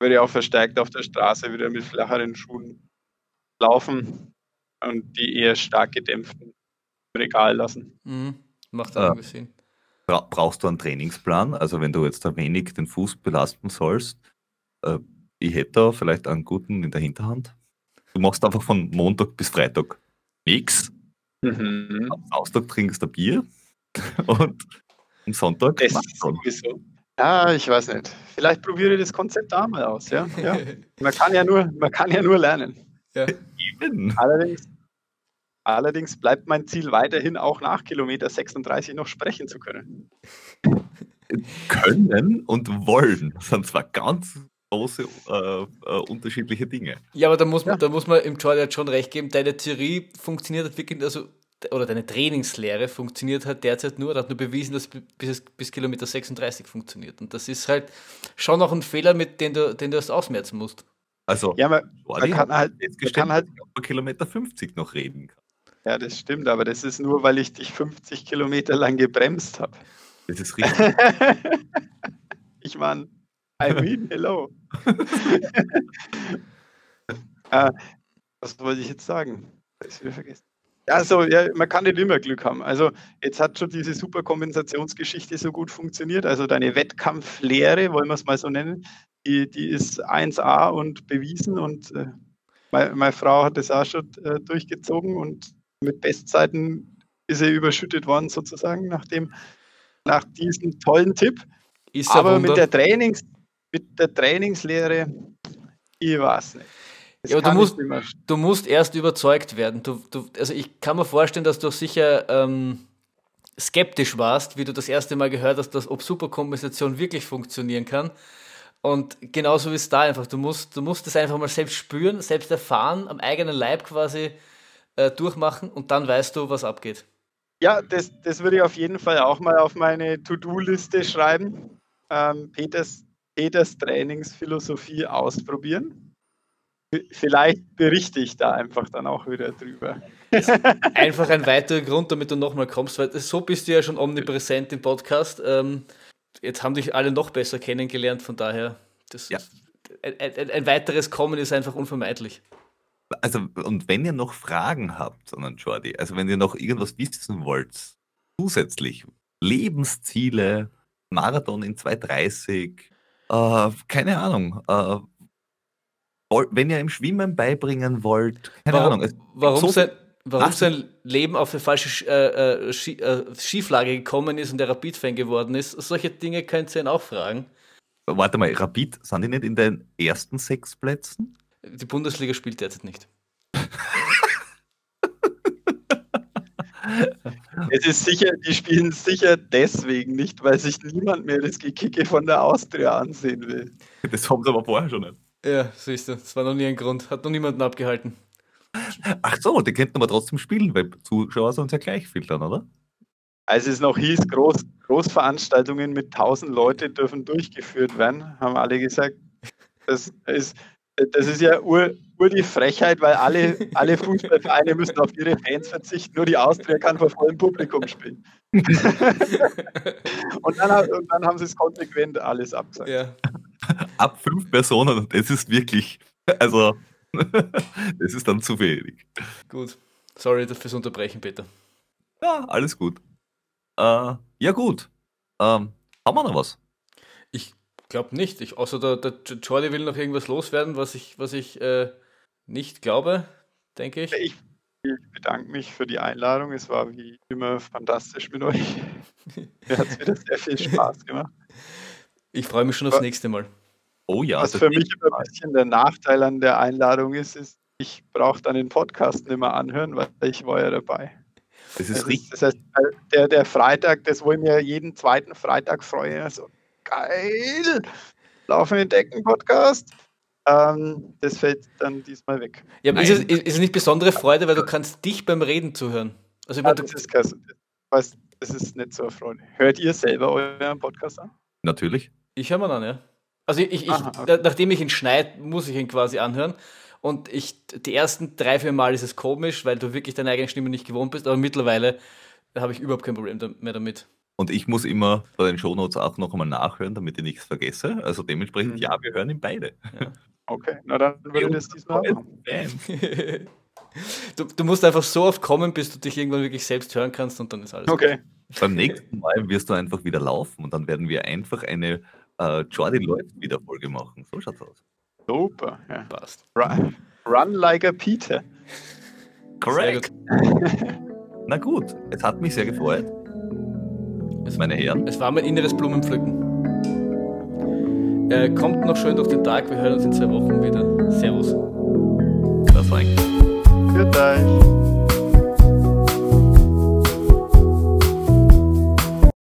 würde ich auch verstärkt auf der Straße wieder mit flacheren Schuhen laufen und die eher stark gedämpften im Regal lassen. Mhm. Macht auch irgendwie Sinn. Bra brauchst du einen Trainingsplan? Also wenn du jetzt ein wenig den Fuß belasten sollst, äh, ich hätte da vielleicht einen guten in der Hinterhand. Du machst einfach von Montag bis Freitag nichts. Mhm. Am Samstag trinkst du ein Bier und am Sonntag Das ist sowieso. Ja, ich weiß nicht. Vielleicht probiere ich das Konzept da mal aus. Ja? Ja. Man, kann ja nur, man kann ja nur lernen. ja. Eben. Allerdings, allerdings bleibt mein Ziel weiterhin auch nach Kilometer 36 noch sprechen zu können. Können und wollen sind zwar ganz große äh, äh, unterschiedliche Dinge. Ja, aber da muss man, Ja. da muss man im Jordan schon recht geben, deine Theorie funktioniert halt wirklich, also, oder deine Trainingslehre funktioniert halt derzeit nur, oder hat nur bewiesen, dass bis, bis Kilometer 36 funktioniert. Und das ist halt schon noch ein Fehler, mit dem du, den du erst ausmerzen musst. Also, Ja, man, Jordi man kann halt, man kann halt auf Kilometer 50 noch reden kann. Ja, das stimmt, aber das ist nur, weil ich dich 50 Kilometer lang gebremst habe. Das ist richtig. ich meine, I mean, hello. äh, was wollte ich jetzt sagen? Hab ich's wieder vergessen. Ja, so, ja, man kann nicht immer Glück haben. Also jetzt hat schon diese Superkompensationsgeschichte so gut funktioniert. Also deine Wettkampflehre, wollen wir es mal so nennen, die, die ist 1A und bewiesen und äh, meine, meine Frau hat das auch schon äh, durchgezogen und mit Bestzeiten ist sie überschüttet worden sozusagen nach dem, nach diesem tollen Tipp. Ist Aber Wunder. mit der, Trainings, mit der Trainingslehre, ich weiß nicht. Das Ja, du musst- nicht Du musst erst überzeugt werden. Du, du, also ich kann mir vorstellen, dass du sicher ähm, skeptisch warst, wie du das erste Mal gehört hast, dass ob Superkompensation wirklich funktionieren kann. Und genauso ist es da einfach. Du musst, du musst es einfach mal selbst spüren, selbst erfahren, am eigenen Leib quasi äh, durchmachen und dann weißt du, was abgeht. Ja, das, das würde ich auf jeden Fall auch mal auf meine To-Do-Liste schreiben. Ähm, Peters, Peters Trainingsphilosophie ausprobieren. Vielleicht berichte ich da einfach dann auch wieder drüber. Einfach ein weiterer Grund, damit du nochmal kommst, weil so bist du ja schon omnipräsent im Podcast. Ähm, jetzt haben dich alle noch besser kennengelernt, von daher, das Ja. ein, ein, ein weiteres Kommen ist einfach unvermeidlich. Also, und wenn ihr noch Fragen habt, sondern Jordi, also wenn ihr noch irgendwas wissen wollt, zusätzlich Lebensziele, Marathon in 2,30, äh, keine Ahnung, äh, wenn ihr im Schwimmen beibringen wollt, keine warum Ahnung. es warum, so sein, warum Ach. sein Leben auf eine falsche Sch- äh, äh, Schi äh, Schieflage gekommen ist und der Rapid-Fan geworden ist, solche Dinge könnt ihr ihn auch fragen. Warte mal, Rapid, sind die nicht in den ersten sechs Plätzen? Die Bundesliga spielt derzeit nicht. Es ist sicher, die spielen sicher deswegen nicht, weil sich niemand mehr das Gekicke von der Austria ansehen will. Das haben sie aber vorher schon nicht. Ja, siehst du, das war noch nie ein Grund. Hat noch niemanden abgehalten. Ach so, die könnten aber trotzdem spielen, weil Zuschauer sind ja gleich viel dann, oder? Als es noch hieß, Groß, Großveranstaltungen mit 1000 Leute dürfen durchgeführt werden, haben alle gesagt, das ist, das ist ja ur, ur die Frechheit, weil alle, alle Fußballvereine müssen auf ihre Fans verzichten, nur die Austria kann vor vollem Publikum spielen. und, dann, und dann haben sie es konsequent alles abgesagt. Ja. Ab fünf Personen das ist wirklich, also, das ist dann zu wenig. Gut. Sorry fürs Unterbrechen, Peter. Ja, alles gut. Äh, ja, gut. Ähm, haben wir noch was? Ich glaube nicht. Ich, außer der, der Jordi will noch irgendwas loswerden, was ich, was ich äh, nicht glaube, denke ich. Ich, ich bedanke mich für die Einladung. Es war wie immer fantastisch mit euch. Mir hat es wieder sehr viel Spaß gemacht. Ich freue mich schon aufs nächste Mal. Oh ja, Was das für mich immer ein bisschen der Nachteil an der Einladung ist, ist, ich brauche dann den Podcast nicht mehr anhören, weil ich war ja dabei. Das ist richtig. ist, das heißt, der, der Freitag, das wo ich mir jeden zweiten Freitag freue, also geil, laufende Decken Podcast. Ähm, das fällt dann diesmal weg. Ja, aber ist es, ist es nicht besondere Freude, weil du kannst dich beim Reden zuhören. Also ich meine, das, du, ist kein, das, das ist nicht so eine Freude. Hört ihr selber euren Podcast an? Natürlich. ich höre mir an, ja. Also ich, ich, Aha, da, nachdem ich ihn schneide, muss ich ihn quasi anhören. Und ich, die ersten drei, vier Mal ist es komisch, weil du wirklich deine eigene Stimme nicht gewohnt bist, aber mittlerweile habe ich überhaupt kein Problem mehr damit. Und ich muss immer bei den Shownotes auch noch einmal nachhören, damit ich nichts vergesse. Also dementsprechend, Mhm. ja, wir hören ihn beide. Okay, na dann würde ich das diesmal machen. Du, du musst einfach so oft kommen, bis du dich irgendwann wirklich selbst hören kannst und dann ist alles. Okay. Beim nächsten Mal wirst du einfach wieder laufen und dann werden wir einfach eine äh, Jordi läuft wieder Folge machen. So schaut's aus. Super. Ja. Passt. Run, run like a Peter. Correct. Na gut, es hat mich sehr gefreut, Es, meine Herren. es war mein inneres Blumenpflücken. Äh, kommt noch schön durch den Tag. Wir hören uns in zwei Wochen wieder. Servus. Das war ein Für euch.